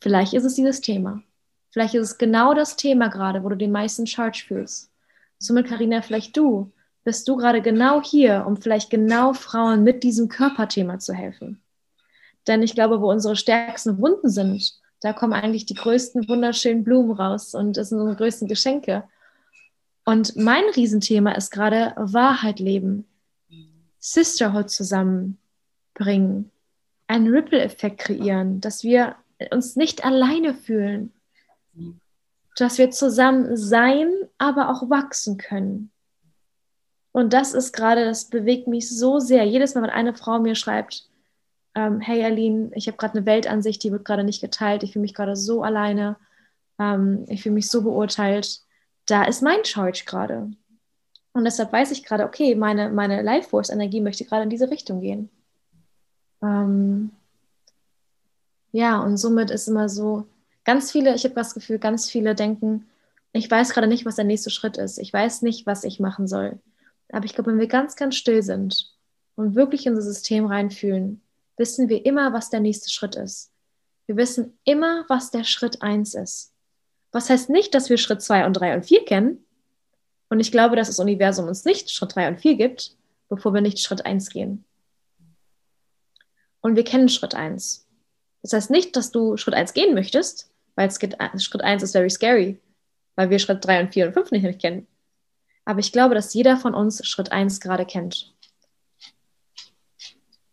Vielleicht ist es dieses Thema. Vielleicht ist es genau das Thema gerade, wo du den meisten Charge fühlst. Somit, Karina, vielleicht du, bist du gerade genau hier, um vielleicht genau Frauen mit diesem Körperthema zu helfen. Denn ich glaube, wo unsere stärksten Wunden sind, da kommen eigentlich die größten wunderschönen Blumen raus und das sind unsere größten Geschenke. Und mein Riesenthema ist gerade Wahrheit leben, Sisterhood zusammenbringen, einen Ripple-Effekt kreieren, dass wir uns nicht alleine fühlen, dass wir zusammen sein, aber auch wachsen können. Und das ist gerade, das bewegt mich so sehr. Jedes Mal, wenn eine Frau mir schreibt, ähm, hey Aline, ich habe gerade eine Weltansicht, die wird gerade nicht geteilt, ich fühle mich gerade so alleine, ähm, ich fühle mich so beurteilt, da ist mein Charge gerade. Und deshalb weiß ich gerade, okay, meine, meine Life Force Energie möchte gerade in diese Richtung gehen. Ähm, ja, und somit ist immer so, ganz viele, ich habe das Gefühl, ganz viele denken, ich weiß gerade nicht, was der nächste Schritt ist. Ich weiß nicht, was ich machen soll. Aber ich glaube, wenn wir ganz, ganz still sind und wirklich in unser System reinfühlen, wissen wir immer, was der nächste Schritt ist. Wir wissen immer, was der Schritt eins ist. Was heißt nicht, dass wir Schritt zwei und drei und vier kennen. Und ich glaube, dass das Universum uns nicht Schritt drei und vier gibt, bevor wir nicht Schritt eins gehen. Und wir kennen Schritt eins. Das heißt nicht, dass du Schritt eins gehen möchtest, weil Schritt eins ist very scary, weil wir Schritt drei und vier und fünf nicht, nicht kennen. Aber ich glaube, dass jeder von uns Schritt eins gerade kennt.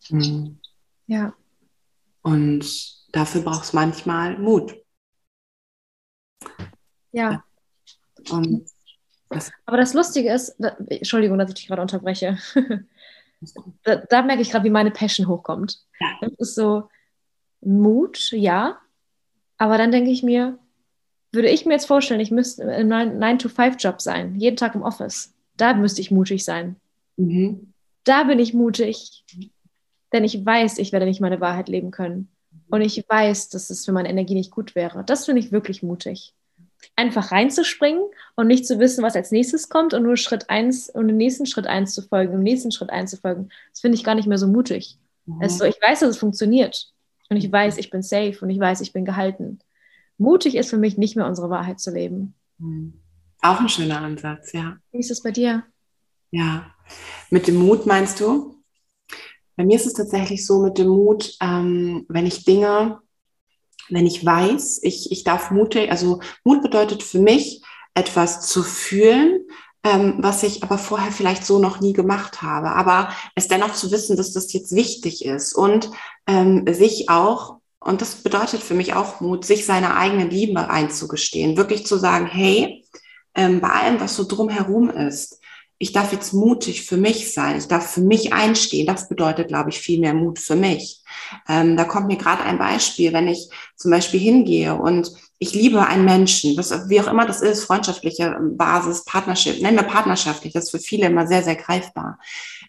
Mhm. Ja. Und dafür braucht es manchmal Mut. Ja. Und das, Aber das Lustige ist, da, Entschuldigung, dass ich dich gerade unterbreche. da, da merke ich gerade, wie meine Passion hochkommt. Ja. Das ist so Mut, ja. Aber dann denke ich mir, würde ich mir jetzt vorstellen, ich müsste im 9-to-5-Job sein, jeden Tag im Office. Da müsste ich mutig sein. mhm. Da bin ich mutig. Denn ich weiß, ich werde nicht meine Wahrheit leben können. Und ich weiß, dass es für meine Energie nicht gut wäre. Das finde ich wirklich mutig. Einfach reinzuspringen und nicht zu wissen, was als nächstes kommt und nur Schritt eins und im nächsten Schritt eins zu folgen, im nächsten Schritt eins zu folgen. Das finde ich gar nicht mehr so mutig. Mhm. Es ist so, ich weiß, dass es funktioniert. Und ich weiß, ich bin safe und ich weiß, ich bin gehalten. Mutig ist für mich nicht mehr unsere Wahrheit zu leben. Mhm. Auch ein schöner Ansatz, ja. Wie ist es bei dir? Ja. Mit dem Mut meinst du? Bei mir ist es tatsächlich so mit dem Mut, ähm, wenn ich Dinge, wenn ich weiß, ich, ich darf mutig, also Mut bedeutet für mich, etwas zu fühlen, ähm, was ich aber vorher vielleicht so noch nie gemacht habe. Aber es dennoch zu wissen, dass das jetzt wichtig ist und ähm, sich auch, und das bedeutet für mich auch Mut, sich seine eigene Liebe einzugestehen, wirklich zu sagen, hey, ähm, bei allem, was so drumherum ist, ich darf jetzt mutig für mich sein, ich darf für mich einstehen. Das bedeutet, glaube ich, viel mehr Mut für mich. Ähm, da kommt mir gerade ein Beispiel, wenn ich zum Beispiel hingehe und ich liebe einen Menschen, was, wie auch immer das ist, freundschaftliche Basis, Partnership, nennen wir partnerschaftlich, das ist für viele immer sehr, sehr greifbar.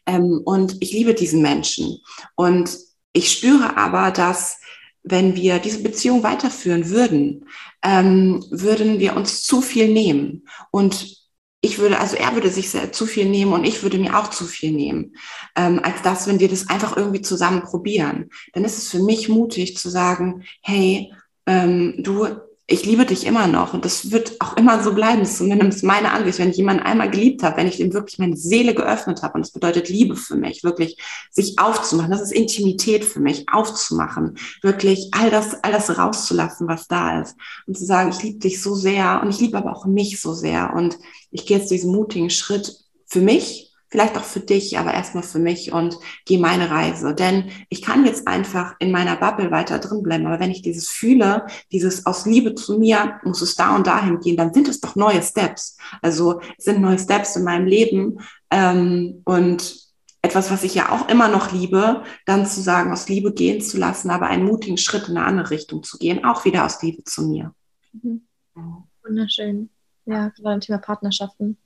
Ähm, und ich liebe diesen Menschen. Und ich spüre aber, dass wenn wir diese Beziehung weiterführen würden, ähm, würden wir uns zu viel nehmen. Und ich würde, also er würde sich sehr, zu viel nehmen und ich würde mir auch zu viel nehmen, ähm, als das, wenn wir das einfach irgendwie zusammen probieren. Dann ist es für mich mutig zu sagen, hey, ähm, du, ich liebe dich immer noch und das wird auch immer so bleiben, das ist zumindest meine Ansicht. Wenn ich jemanden einmal geliebt habe, wenn ich dem wirklich meine Seele geöffnet habe und das bedeutet Liebe für mich, wirklich sich aufzumachen, das ist Intimität für mich, aufzumachen, wirklich all das, all das rauszulassen, was da ist und zu sagen, ich liebe dich so sehr und ich liebe aber auch mich so sehr und ich gehe jetzt diesen mutigen Schritt für mich vielleicht auch für dich, aber erstmal für mich und gehe meine Reise. Denn ich kann jetzt einfach in meiner Bubble weiter drin bleiben. Aber wenn ich dieses fühle, dieses aus Liebe zu mir, muss es da und dahin gehen, dann sind es doch neue Steps. Also es sind neue Steps in meinem Leben. Ähm, und etwas, was ich ja auch immer noch liebe, dann zu sagen, aus Liebe gehen zu lassen, aber einen mutigen Schritt in eine andere Richtung zu gehen, auch wieder aus Liebe zu mir. Mhm. Wunderschön. Ja, gerade beim Thema Partnerschaften.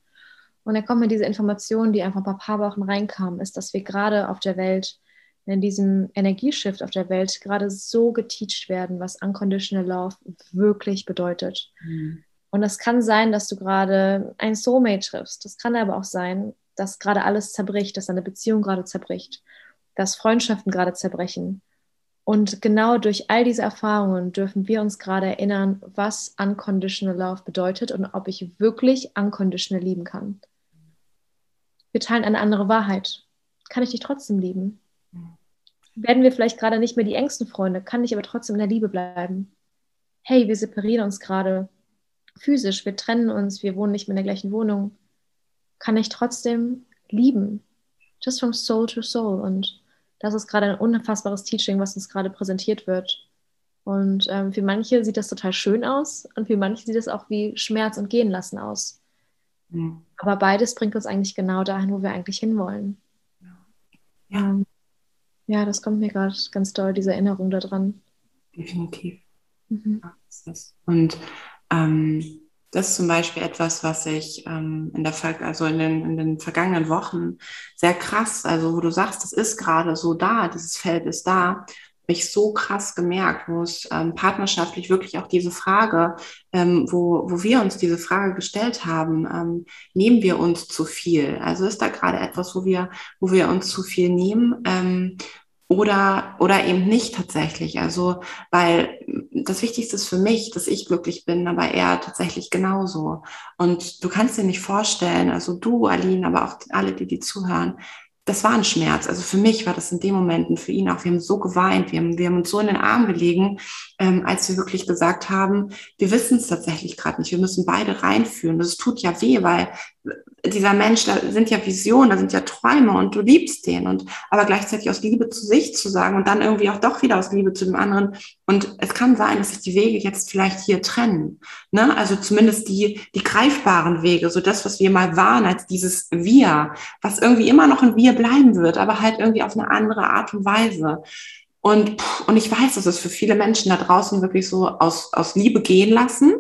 Und dann kommt mir diese Information, die einfach ein paar Wochen reinkam, ist, dass wir gerade auf der Welt, in diesem Energieshift auf der Welt, gerade so geteacht werden, was Unconditional Love wirklich bedeutet. Mhm. Und es kann sein, dass du gerade ein Soulmate triffst. Das kann aber auch sein, dass gerade alles zerbricht, dass deine Beziehung gerade zerbricht, dass Freundschaften gerade zerbrechen. Und genau durch all diese Erfahrungen dürfen wir uns gerade erinnern, was Unconditional Love bedeutet und ob ich wirklich unconditional lieben kann. Wir teilen eine andere Wahrheit. Kann ich dich trotzdem lieben? Werden wir vielleicht gerade nicht mehr die engsten Freunde, kann ich aber trotzdem in der Liebe bleiben? Hey, wir separieren uns gerade physisch, wir trennen uns, wir wohnen nicht mehr in der gleichen Wohnung. Kann ich trotzdem lieben? Just from soul to soul. Und das ist gerade ein unfassbares Teaching, was uns gerade präsentiert wird. Und ähm, für manche sieht das total schön aus und für manche sieht es auch wie Schmerz und Gehen lassen aus. Mhm. Aber beides bringt uns eigentlich genau dahin, wo wir eigentlich hinwollen. Ja, ähm, ja das kommt mir gerade ganz doll, diese Erinnerung daran. Definitiv. Mhm. Und ähm, das ist zum Beispiel etwas, was ich ähm, in der also in den, in den vergangenen Wochen sehr krass, also wo du sagst, das ist gerade so da, dieses Feld ist da, mich so krass gemerkt, wo es ähm, partnerschaftlich wirklich auch diese Frage, ähm, wo, wo wir uns diese Frage gestellt haben, ähm, nehmen wir uns zu viel? Also ist da gerade etwas, wo wir, wo wir uns zu viel nehmen? Ähm, oder, oder eben nicht tatsächlich. Also, weil das Wichtigste ist für mich, dass ich glücklich bin, aber er tatsächlich genauso. Und du kannst dir nicht vorstellen, also du, Aline, aber auch alle, die die zuhören, das war ein Schmerz. Also für mich war das in dem Moment und für ihn auch. Wir haben so geweint, wir haben, wir haben uns so in den Arm gelegen, ähm, als wir wirklich gesagt haben, wir wissen es tatsächlich gerade nicht. Wir müssen beide reinführen. Das tut ja weh, weil dieser Mensch, da sind ja Visionen, da sind ja Träume und du liebst den und aber gleichzeitig aus Liebe zu sich zu sagen und dann irgendwie auch doch wieder aus Liebe zu dem anderen. Und es kann sein, dass sich die Wege jetzt vielleicht hier trennen. Ne? Also zumindest die, die greifbaren Wege, so das, was wir mal waren als dieses Wir, was irgendwie immer noch ein Wir bleiben wird, aber halt irgendwie auf eine andere Art und Weise. Und, und ich weiß, dass es für viele Menschen da draußen wirklich so aus, aus Liebe gehen lassen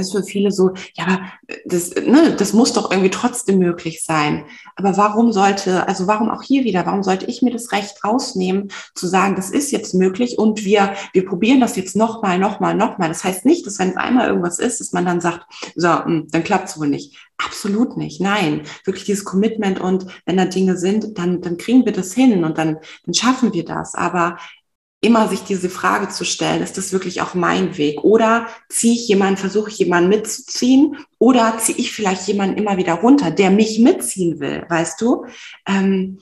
ist für viele so, ja, das, ne, das muss doch irgendwie trotzdem möglich sein. Aber warum sollte, also warum auch hier wieder, warum sollte ich mir das Recht rausnehmen, zu sagen, das ist jetzt möglich und wir, wir probieren das jetzt nochmal, nochmal, nochmal. Das heißt nicht, dass wenn es einmal irgendwas ist, dass man dann sagt, so, hm, dann klappt es wohl nicht. Absolut nicht. Nein, wirklich dieses Commitment und wenn da Dinge sind, dann, dann kriegen wir das hin und dann, dann schaffen wir das. Aber immer sich diese Frage zu stellen, ist das wirklich auch mein Weg? Oder ziehe ich jemanden, versuche ich jemanden mitzuziehen? Oder ziehe ich vielleicht jemanden immer wieder runter, der mich mitziehen will, weißt du? Ähm,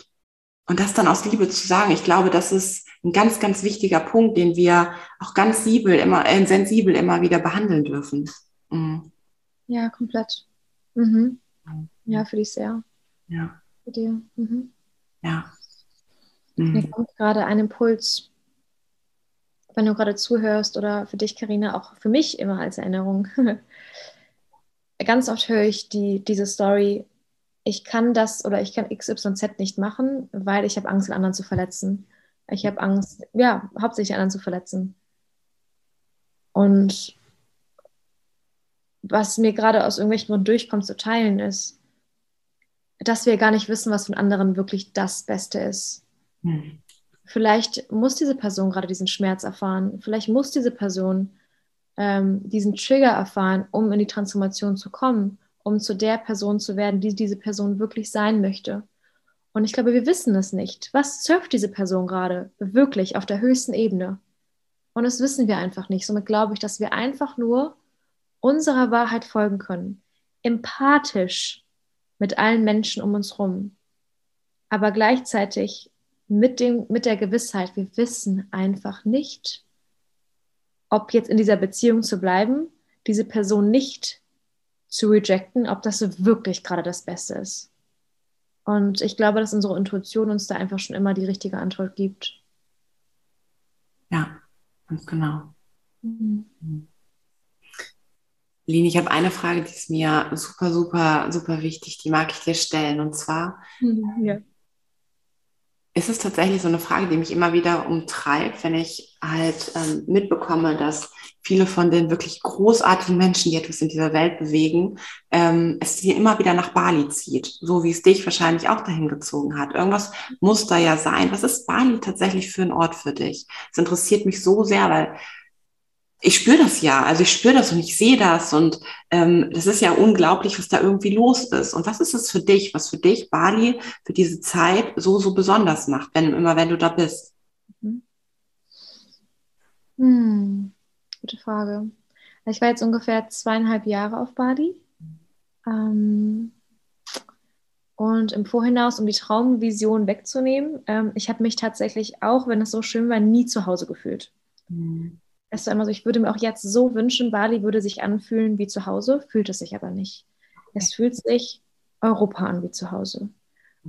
und das dann aus Liebe zu sagen, ich glaube, das ist ein ganz, ganz wichtiger Punkt, den wir auch ganz sensibel immer, äh, sensibel immer wieder behandeln dürfen. Mhm. Ja, komplett. Mhm. Ja, für dich sehr. Ja. Für dir. Mhm. Ja. Mhm. Mir kommt gerade ein Impuls wenn du gerade zuhörst oder für dich, Karina, auch für mich immer als Erinnerung. Ganz oft höre ich die, diese Story, ich kann das oder ich kann XYZ nicht machen, weil ich habe Angst, anderen zu verletzen. Ich habe Angst, ja, hauptsächlich anderen zu verletzen. Und was mir gerade aus irgendwelchen Gründen durchkommt zu teilen, ist, dass wir gar nicht wissen, was von anderen wirklich das Beste ist. Hm. Vielleicht muss diese Person gerade diesen Schmerz erfahren. Vielleicht muss diese Person ähm, diesen Trigger erfahren, um in die Transformation zu kommen, um zu der Person zu werden, die diese Person wirklich sein möchte. Und ich glaube, wir wissen es nicht. Was surft diese Person gerade wirklich auf der höchsten Ebene? Und das wissen wir einfach nicht. Somit glaube ich, dass wir einfach nur unserer Wahrheit folgen können. Empathisch mit allen Menschen um uns herum. Aber gleichzeitig mit, dem, mit der Gewissheit, wir wissen einfach nicht, ob jetzt in dieser Beziehung zu bleiben, diese Person nicht zu rejecten, ob das wirklich gerade das Beste ist. Und ich glaube, dass unsere Intuition uns da einfach schon immer die richtige Antwort gibt. Ja, ganz genau. Mhm. Lini, ich habe eine Frage, die ist mir super, super, super wichtig, die mag ich dir stellen. Und zwar, mhm, ja ist es tatsächlich so eine Frage, die mich immer wieder umtreibt, wenn ich halt ähm, mitbekomme, dass viele von den wirklich großartigen Menschen, die etwas in dieser Welt bewegen, ähm, es dir immer wieder nach Bali zieht, so wie es dich wahrscheinlich auch dahin gezogen hat. Irgendwas muss da ja sein. Was ist Bali tatsächlich für ein Ort für dich? Es interessiert mich so sehr, weil ich spüre das ja, also ich spüre das und ich sehe das und ähm, das ist ja unglaublich, was da irgendwie los ist. Und was ist es für dich, was für dich Bali für diese Zeit so, so besonders macht, wenn immer wenn du da bist? Mhm. Hm, gute Frage. Ich war jetzt ungefähr zweieinhalb Jahre auf Bali. Ähm, und im Vorhinaus, um die Traumvision wegzunehmen, ähm, ich habe mich tatsächlich auch, wenn es so schön war, nie zu Hause gefühlt. Mhm es war immer so, ich würde mir auch jetzt so wünschen, Bali würde sich anfühlen wie zu Hause, fühlt es sich aber nicht. Es fühlt sich Europa an wie zu Hause.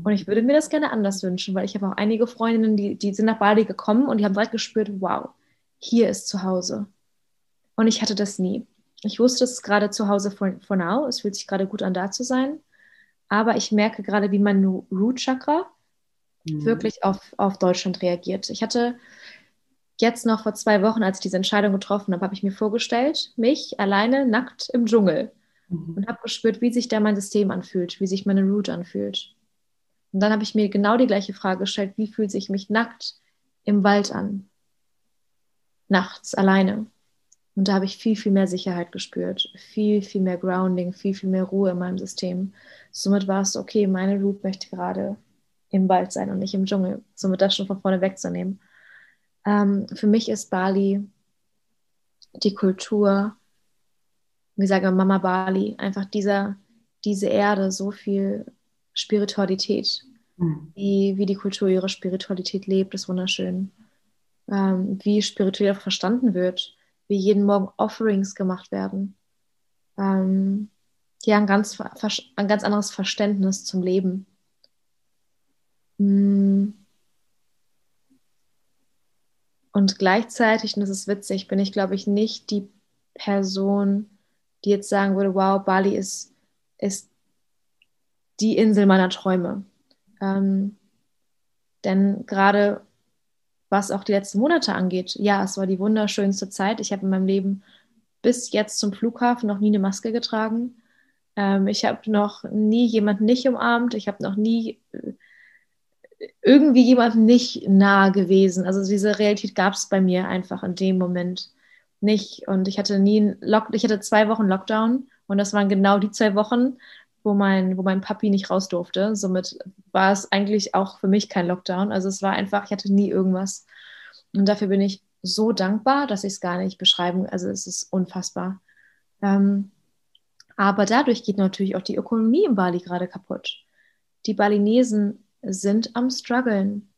Und ich würde mir das gerne anders wünschen, weil ich habe auch einige Freundinnen, die, die sind nach Bali gekommen und die haben direkt gespürt, wow, hier ist zu Hause. Und ich hatte das nie. ich wusste, es ist gerade zu Hause for, for now. Es fühlt sich gerade gut an, da zu sein. Aber ich merke gerade, wie mein Root Chakra mhm. wirklich auf, auf Deutschland reagiert. Ich hatte jetzt noch vor zwei Wochen, als ich diese Entscheidung getroffen habe, habe ich mir vorgestellt, mich alleine nackt im Dschungel mhm. und habe gespürt, wie sich da mein System anfühlt, wie sich meine Root anfühlt. Und dann habe ich mir genau die gleiche Frage gestellt, wie fühlt sich mich nackt im Wald an? Nachts alleine. Und da habe ich viel, viel mehr Sicherheit gespürt, viel, viel mehr Grounding, viel, viel mehr Ruhe in meinem System. Somit war es okay, meine Root möchte gerade im Wald sein und nicht im Dschungel. Somit das schon von vorne wegzunehmen. Ähm, für mich ist Bali die Kultur, wie sage Mama Bali, einfach dieser, diese Erde, so viel Spiritualität. Mhm. Wie, wie die Kultur ihre Spiritualität lebt, ist wunderschön. Ähm, wie spirituell verstanden wird wie jeden Morgen Offerings gemacht werden. Ähm, ja, ein ganz, ein ganz anderes Verständnis zum Leben. Mm. Und gleichzeitig, und das ist witzig, bin ich, glaube ich, nicht die Person, die jetzt sagen würde, wow, Bali ist, ist die Insel meiner Träume. Ähm, denn gerade was auch die letzten Monate angeht, ja, es war die wunderschönste Zeit. Ich habe in meinem Leben bis jetzt zum Flughafen noch nie eine Maske getragen. Ähm, ich habe noch nie jemanden nicht umarmt. Ich habe noch nie äh, irgendwie jemanden nicht nah gewesen. Also diese Realität gab es bei mir einfach in dem Moment nicht. Und ich hatte nie Lock ich hatte zwei Wochen Lockdown und das waren genau die zwei Wochen, wo mein, wo mein Papi nicht raus durfte. Somit war es eigentlich auch für mich kein Lockdown. Also es war einfach, ich hatte nie irgendwas. Und dafür bin ich so dankbar, dass ich es gar nicht beschreiben. Also es ist unfassbar. Ähm, aber dadurch geht natürlich auch die Ökonomie in Bali gerade kaputt. Die Balinesen sind am struggeln.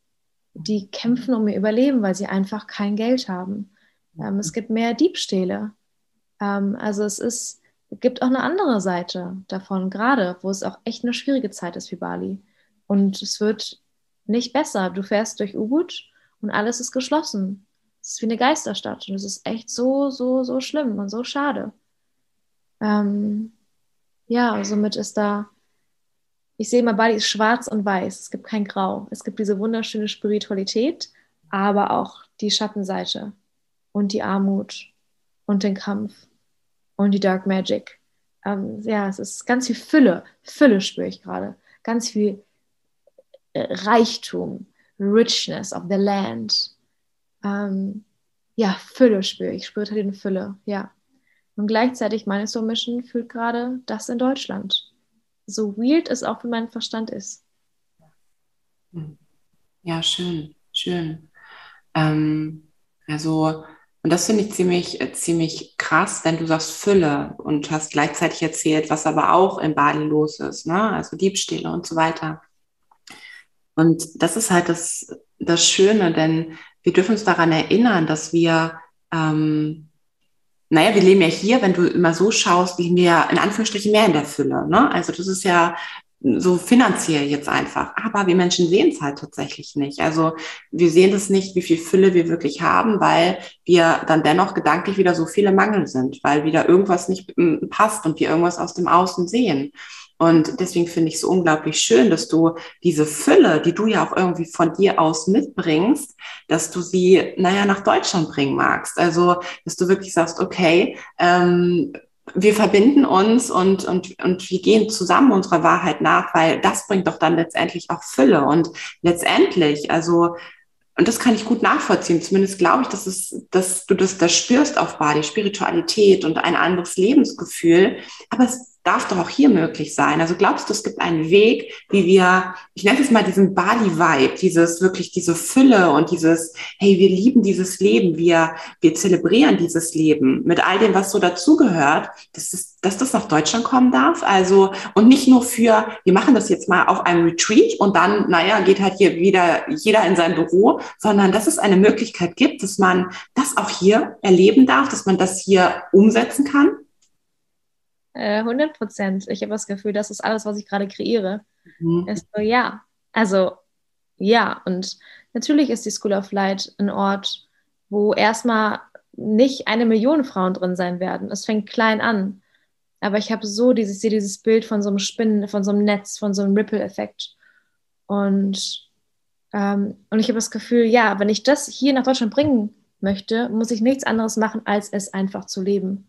Die kämpfen um ihr Überleben, weil sie einfach kein Geld haben. Ähm, es gibt mehr Diebstähle. Ähm, also es ist gibt auch eine andere Seite davon, gerade wo es auch echt eine schwierige Zeit ist für Bali. Und es wird nicht besser. Du fährst durch Ubud und alles ist geschlossen. Es ist wie eine Geisterstadt und es ist echt so, so, so schlimm und so schade. Ähm, ja, somit ist da, ich sehe mal, Bali ist schwarz und weiß. Es gibt kein Grau. Es gibt diese wunderschöne Spiritualität, aber auch die Schattenseite und die Armut und den Kampf und die Dark Magic. Ähm, ja, es ist ganz viel Fülle. Fülle spüre ich gerade. Ganz viel äh, Reichtum, Richness of the Land. Ähm, ja, Fülle spüre ich. Spüre den Fülle, ja. Und gleichzeitig meine Soul Mission fühlt gerade das in Deutschland. So weird es auch für meinen Verstand ist. Ja, schön, schön. Ähm, also und das finde ich ziemlich, äh, ziemlich krass, denn du sagst Fülle und hast gleichzeitig erzählt, was aber auch in Bali los ist, ne? also Diebstähle und so weiter. Und das ist halt das, das Schöne, denn wir dürfen uns daran erinnern, dass wir, ähm, naja, wir leben ja hier, wenn du immer so schaust, leben wir in Anführungsstrichen mehr in der Fülle. Ne? Also das ist ja so finanziell jetzt einfach. Aber wir Menschen sehen es halt tatsächlich nicht. Also wir sehen das nicht, wie viel Fülle wir wirklich haben, weil wir dann dennoch gedanklich wieder so viele Mangel sind, weil wieder irgendwas nicht mm, passt und wir irgendwas aus dem Außen sehen. Und deswegen finde ich es so unglaublich schön, dass du diese Fülle, die du ja auch irgendwie von dir aus mitbringst, dass du sie, naja, nach Deutschland bringen magst. Also, dass du wirklich sagst, okay, ähm, wir verbinden uns und, und, und wir gehen zusammen unserer Wahrheit nach, weil das bringt doch dann letztendlich auch Fülle. Und letztendlich, also, und das kann ich gut nachvollziehen, zumindest glaube ich, dass, es, dass du das, das spürst auf Bali, Spiritualität und ein anderes Lebensgefühl. Aber es darf doch auch hier möglich sein. Also glaubst du, es gibt einen Weg, wie wir, ich nenne es mal diesen Bali-Vibe, dieses wirklich diese Fülle und dieses, hey, wir lieben dieses Leben, wir, wir zelebrieren dieses Leben mit all dem, was so dazugehört, dass, das, dass das nach Deutschland kommen darf. Also, und nicht nur für, wir machen das jetzt mal auf einem Retreat und dann, naja, geht halt hier wieder jeder in sein Büro, sondern dass es eine Möglichkeit gibt, dass man das auch hier erleben darf, dass man das hier umsetzen kann. 100 äh, Prozent. Ich habe das Gefühl, das ist alles, was ich gerade kreiere. Mhm. Ist so, ja. Also, ja. Und natürlich ist die School of Light ein Ort, wo erstmal nicht eine Million Frauen drin sein werden. Es fängt klein an. Aber ich habe so dieses, dieses Bild von so einem Spinnen, von so einem Netz, von so einem Ripple-Effekt. Und, ähm, und ich habe das Gefühl, ja, wenn ich das hier nach Deutschland bringen möchte, muss ich nichts anderes machen, als es einfach zu leben.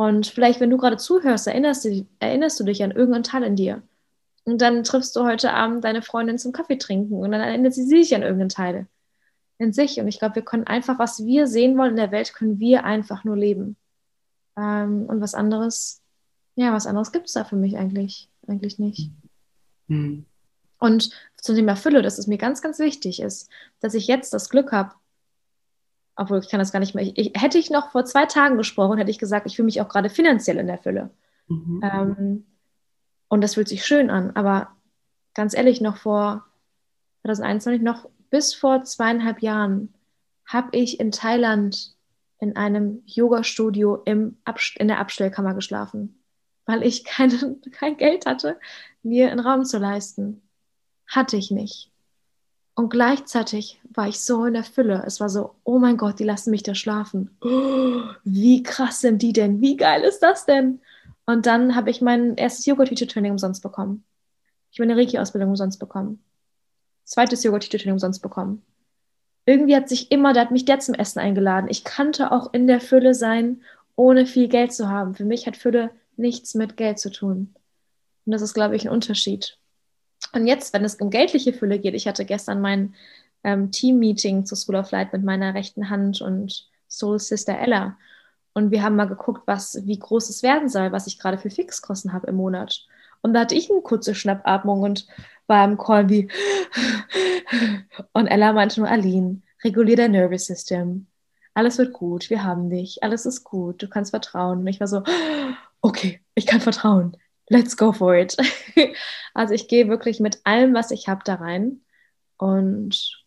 Und vielleicht, wenn du gerade zuhörst, erinnerst du, erinnerst du dich an irgendeinen Teil in dir. Und dann triffst du heute Abend deine Freundin zum Kaffee trinken und dann erinnert sie sich an irgendeinen Teil in sich. Und ich glaube, wir können einfach, was wir sehen wollen in der Welt, können wir einfach nur leben. Ähm, und was anderes, ja, was anderes gibt es da für mich eigentlich, eigentlich nicht. Mhm. Und zum Thema Fülle, dass es mir ganz, ganz wichtig ist, dass ich jetzt das Glück habe, obwohl ich kann das gar nicht mehr. Ich, hätte ich noch vor zwei Tagen gesprochen, hätte ich gesagt, ich fühle mich auch gerade finanziell in der Fülle. Mhm. Ähm, und das fühlt sich schön an. Aber ganz ehrlich, noch vor 2021, noch bis vor zweieinhalb Jahren, habe ich in Thailand in einem Yoga-Studio in der Abstellkammer geschlafen, weil ich keine, kein Geld hatte, mir einen Raum zu leisten. Hatte ich nicht. Und gleichzeitig war ich so in der Fülle. Es war so, oh mein Gott, die lassen mich da schlafen. Oh, wie krass sind die denn? Wie geil ist das denn? Und dann habe ich mein erstes Yoga-Teacher-Training umsonst bekommen. Ich habe eine Reiki-Ausbildung umsonst bekommen. Zweites Yoga-Teacher-Training umsonst bekommen irgendwie hat sich immer, da hat mich der zum Essen eingeladen. Ich kannte auch in der Fülle sein, ohne viel Geld zu haben. Für mich hat Fülle nichts mit Geld zu tun. Und das ist, glaube ich, ein Unterschied. Und jetzt, wenn es um geldliche Fülle geht, ich hatte gestern mein ähm, Team-Meeting zur School of Light mit meiner rechten Hand und Soul Sister Ella. Und wir haben mal geguckt, was, wie groß es werden soll, was ich gerade für Fixkosten habe im Monat. Und da hatte ich eine kurze Schnappatmung und war im Call wie. Und Ella meinte nur, Aline, regulier dein Nervous System. Alles wird gut, wir haben dich, alles ist gut, du kannst vertrauen. Und ich war so, okay, ich kann vertrauen. Let's go for it. Also ich gehe wirklich mit allem, was ich habe, da rein. Und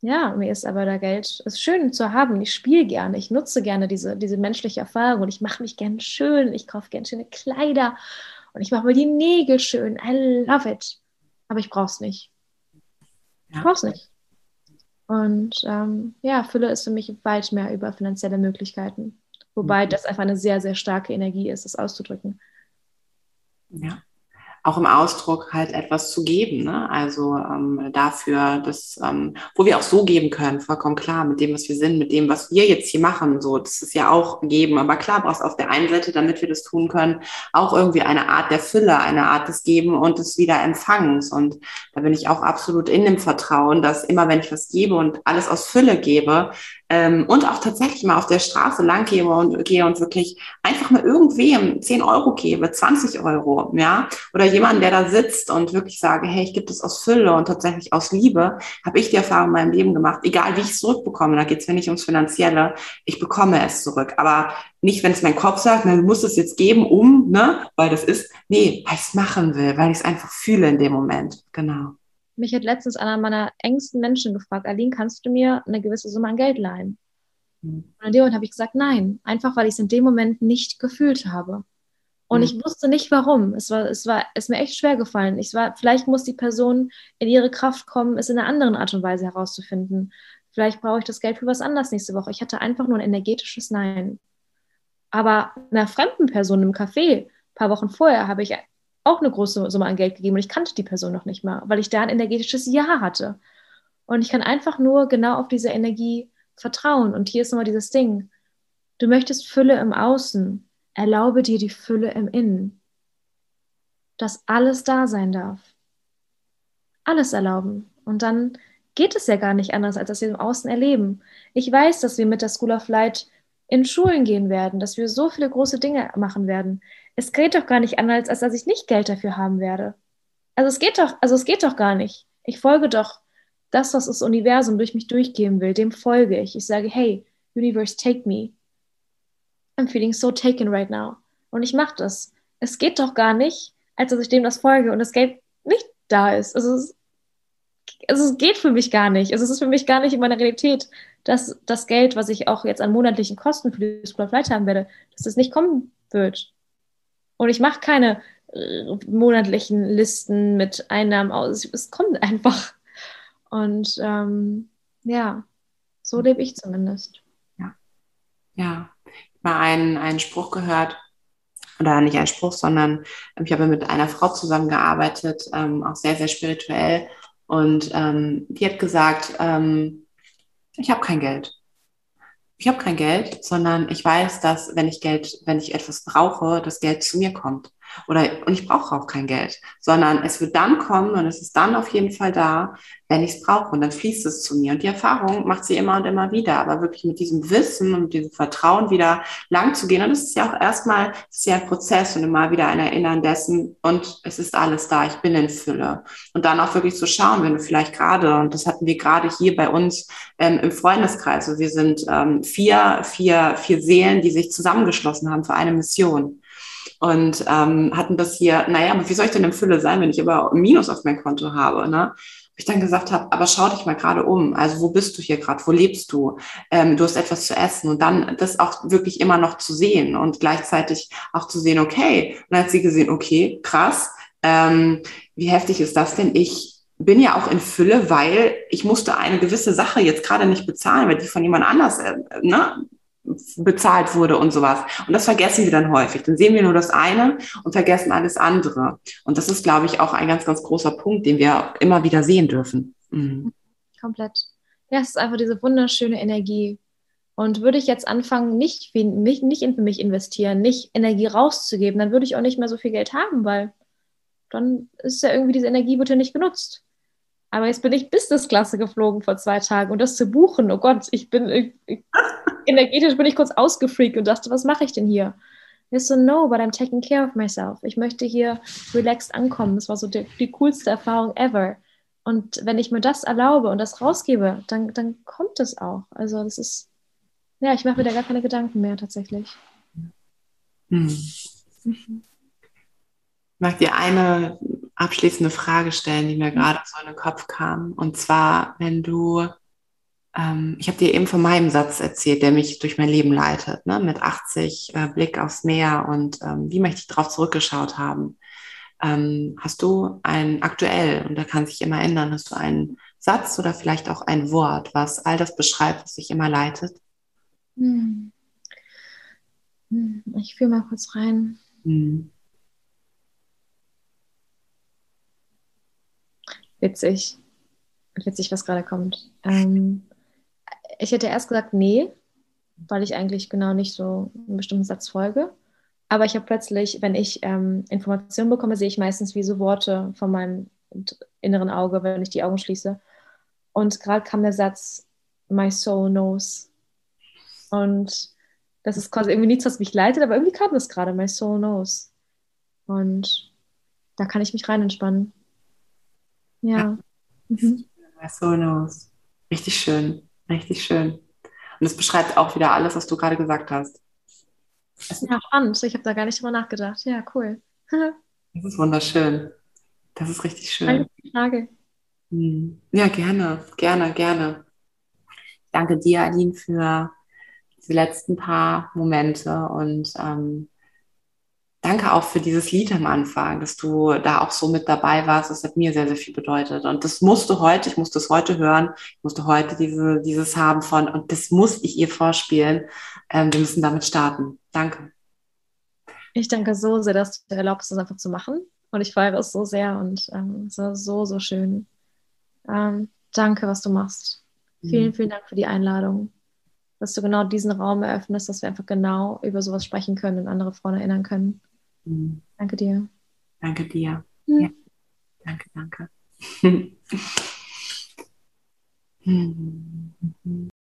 ja, mir ist aber da Geld, ist schön zu haben. Ich spiele gerne, ich nutze gerne diese, diese menschliche Erfahrung und ich mache mich gerne schön. Ich kaufe gerne schöne Kleider und ich mache mir die Nägel schön. I love it. Aber ich brauche es nicht. Ich brauche es nicht. Und ähm, ja, Fülle ist für mich weit mehr über finanzielle Möglichkeiten. Wobei mhm. das einfach eine sehr, sehr starke Energie ist, das auszudrücken. Ja auch im Ausdruck halt etwas zu geben. Ne? Also ähm, dafür, dass, ähm, wo wir auch so geben können, vollkommen klar, mit dem, was wir sind, mit dem, was wir jetzt hier machen. So, das ist ja auch geben. Aber klar brauchst auf der einen Seite, damit wir das tun können, auch irgendwie eine Art der Fülle, eine Art des Geben und des Wiederempfangens. Und da bin ich auch absolut in dem Vertrauen, dass immer, wenn ich was gebe und alles aus Fülle gebe, ähm, und auch tatsächlich mal auf der Straße lang gehe und, gehe und wirklich einfach mal irgendwem 10 Euro gebe, 20 Euro, ja, oder jemand, der da sitzt und wirklich sage, hey, ich gebe das aus Fülle und tatsächlich aus Liebe, habe ich die Erfahrung in meinem Leben gemacht, egal wie ich es zurückbekomme, da geht es mir nicht ums Finanzielle, ich bekomme es zurück, aber nicht, wenn es mein Kopf sagt, man muss es jetzt geben, um, ne, weil das ist, nee, weil ich es machen will, weil ich es einfach fühle in dem Moment, genau. Mich hat letztens einer meiner engsten Menschen gefragt, Aline, kannst du mir eine gewisse Summe an Geld leihen? Mhm. Und in dem Moment habe ich gesagt, nein, einfach weil ich es in dem Moment nicht gefühlt habe. Und mhm. ich wusste nicht warum. Es war, es war, es ist mir echt schwer gefallen. Ich war, vielleicht muss die Person in ihre Kraft kommen, es in einer anderen Art und Weise herauszufinden. Vielleicht brauche ich das Geld für was anderes nächste Woche. Ich hatte einfach nur ein energetisches Nein. Aber einer fremden Person im Café, ein paar Wochen vorher, habe ich auch eine große Summe an Geld gegeben und ich kannte die Person noch nicht mal, weil ich da ein energetisches Ja hatte. Und ich kann einfach nur genau auf diese Energie vertrauen. Und hier ist nochmal dieses Ding. Du möchtest Fülle im Außen. Erlaube dir die Fülle im Innen. Dass alles da sein darf. Alles erlauben. Und dann geht es ja gar nicht anders, als dass wir im Außen erleben. Ich weiß, dass wir mit der School of Light in Schulen gehen werden, dass wir so viele große Dinge machen werden es geht doch gar nicht anders, als dass ich nicht Geld dafür haben werde. Also es geht doch, also es geht doch gar nicht. Ich folge doch das, was das Universum durch mich durchgeben will, dem folge ich. Ich sage, hey, Universe, take me. I'm feeling so taken right now. Und ich mache das. Es geht doch gar nicht, als dass ich dem das folge und das Geld nicht da ist. Also es, also es geht für mich gar nicht. Also es ist für mich gar nicht in meiner Realität, dass das Geld, was ich auch jetzt an monatlichen Kosten für die School of Light haben werde, dass es nicht kommen wird. Und ich mache keine äh, monatlichen Listen mit Einnahmen aus. Es kommt einfach. Und ähm, ja, so lebe ich zumindest. Ja. Ja, mal einen, einen Spruch gehört, oder nicht ein Spruch, sondern ich habe mit einer Frau zusammengearbeitet, ähm, auch sehr, sehr spirituell. Und ähm, die hat gesagt, ähm, ich habe kein Geld. Ich habe kein Geld, sondern ich weiß, dass wenn ich Geld, wenn ich etwas brauche, das Geld zu mir kommt. Oder, und ich brauche auch kein Geld, sondern es wird dann kommen und es ist dann auf jeden Fall da, wenn ich es brauche. Und dann fließt es zu mir. Und die Erfahrung macht sie immer und immer wieder. Aber wirklich mit diesem Wissen und diesem Vertrauen wieder lang zu gehen. Und das ist ja auch erstmal, es ist ja ein Prozess und immer wieder ein Erinnern dessen. Und es ist alles da. Ich bin in Fülle. Und dann auch wirklich zu schauen, wenn du vielleicht gerade, und das hatten wir gerade hier bei uns ähm, im Freundeskreis. Also wir sind ähm, vier, vier, vier Seelen, die sich zusammengeschlossen haben für eine Mission und ähm, hatten das hier, naja, aber wie soll ich denn in Fülle sein, wenn ich aber Minus auf mein Konto habe, ne? ich dann gesagt habe, aber schau dich mal gerade um. Also wo bist du hier gerade? Wo lebst du? Ähm, du hast etwas zu essen und dann das auch wirklich immer noch zu sehen und gleichzeitig auch zu sehen, okay. Und dann hat sie gesehen, okay, krass. Ähm, wie heftig ist das denn? Ich bin ja auch in Fülle, weil ich musste eine gewisse Sache jetzt gerade nicht bezahlen, weil die von jemand anders äh, ne, bezahlt wurde und sowas. Und das vergessen wir dann häufig. Dann sehen wir nur das eine und vergessen alles andere. Und das ist, glaube ich, auch ein ganz, ganz großer Punkt, den wir immer wieder sehen dürfen. Mhm. Komplett. Ja, es ist einfach diese wunderschöne Energie. Und würde ich jetzt anfangen, nicht, nicht, nicht in mich investieren, nicht Energie rauszugeben, dann würde ich auch nicht mehr so viel Geld haben, weil dann ist ja irgendwie diese Energie ja nicht genutzt. Aber jetzt bin ich Business-Klasse geflogen vor zwei Tagen und das zu buchen, oh Gott, ich bin, ich, ich, energetisch bin ich kurz ausgefreakt und dachte, was mache ich denn hier? Ich so, no, but I'm taking care of myself. Ich möchte hier relaxed ankommen. Das war so die, die coolste Erfahrung ever. Und wenn ich mir das erlaube und das rausgebe, dann, dann kommt es auch. Also das ist, ja, ich mache mir da gar keine Gedanken mehr tatsächlich. Hm. Mhm. Mag dir eine abschließende Frage stellen, die mir mhm. gerade so in den Kopf kam. Und zwar, wenn du, ähm, ich habe dir eben von meinem Satz erzählt, der mich durch mein Leben leitet, ne? mit 80 äh, Blick aufs Meer und ähm, wie möchte ich darauf zurückgeschaut haben. Ähm, hast du ein aktuell, und da kann sich immer ändern, hast du einen Satz oder vielleicht auch ein Wort, was all das beschreibt, was sich immer leitet? Hm. hm ich fühle mal kurz rein. Hm. Witzig. Witzig, was gerade kommt. Ähm, ich hätte erst gesagt, nee, weil ich eigentlich genau nicht so einen bestimmten Satz folge. Aber ich habe plötzlich, wenn ich ähm, Informationen bekomme, sehe ich meistens wie so Worte von meinem inneren Auge, wenn ich die Augen schließe. Und gerade kam der Satz, My soul knows. Und das ist quasi irgendwie nichts, was mich leitet, aber irgendwie kam das gerade, My soul knows. Und da kann ich mich rein entspannen. Ja. Mhm. Sonos. Richtig schön, richtig schön. Und es beschreibt auch wieder alles, was du gerade gesagt hast. Ja, spannend. Ich habe da gar nicht drüber nachgedacht. Ja, cool. das ist wunderschön. Das ist richtig schön. Danke für die Frage. Hm. Ja, gerne, gerne, gerne. Danke dir, Aline, für diese letzten paar Momente und ähm, danke auch für dieses Lied am Anfang, dass du da auch so mit dabei warst. Das hat mir sehr, sehr viel bedeutet. Und das musste heute, ich musste es heute hören, ich musste heute diese, dieses haben von, und das muss ich ihr vorspielen. Ähm, wir müssen damit starten. Danke. Ich danke so sehr, dass du erlaubst, das einfach zu machen. Und ich feiere es so sehr und ähm, es war so, so schön. Ähm, danke, was du machst. Mhm. Vielen, vielen Dank für die Einladung dass du genau diesen Raum eröffnest, dass wir einfach genau über sowas sprechen können und andere Frauen erinnern können. Mhm. Danke dir. Danke dir. Mhm. Ja. Danke, danke.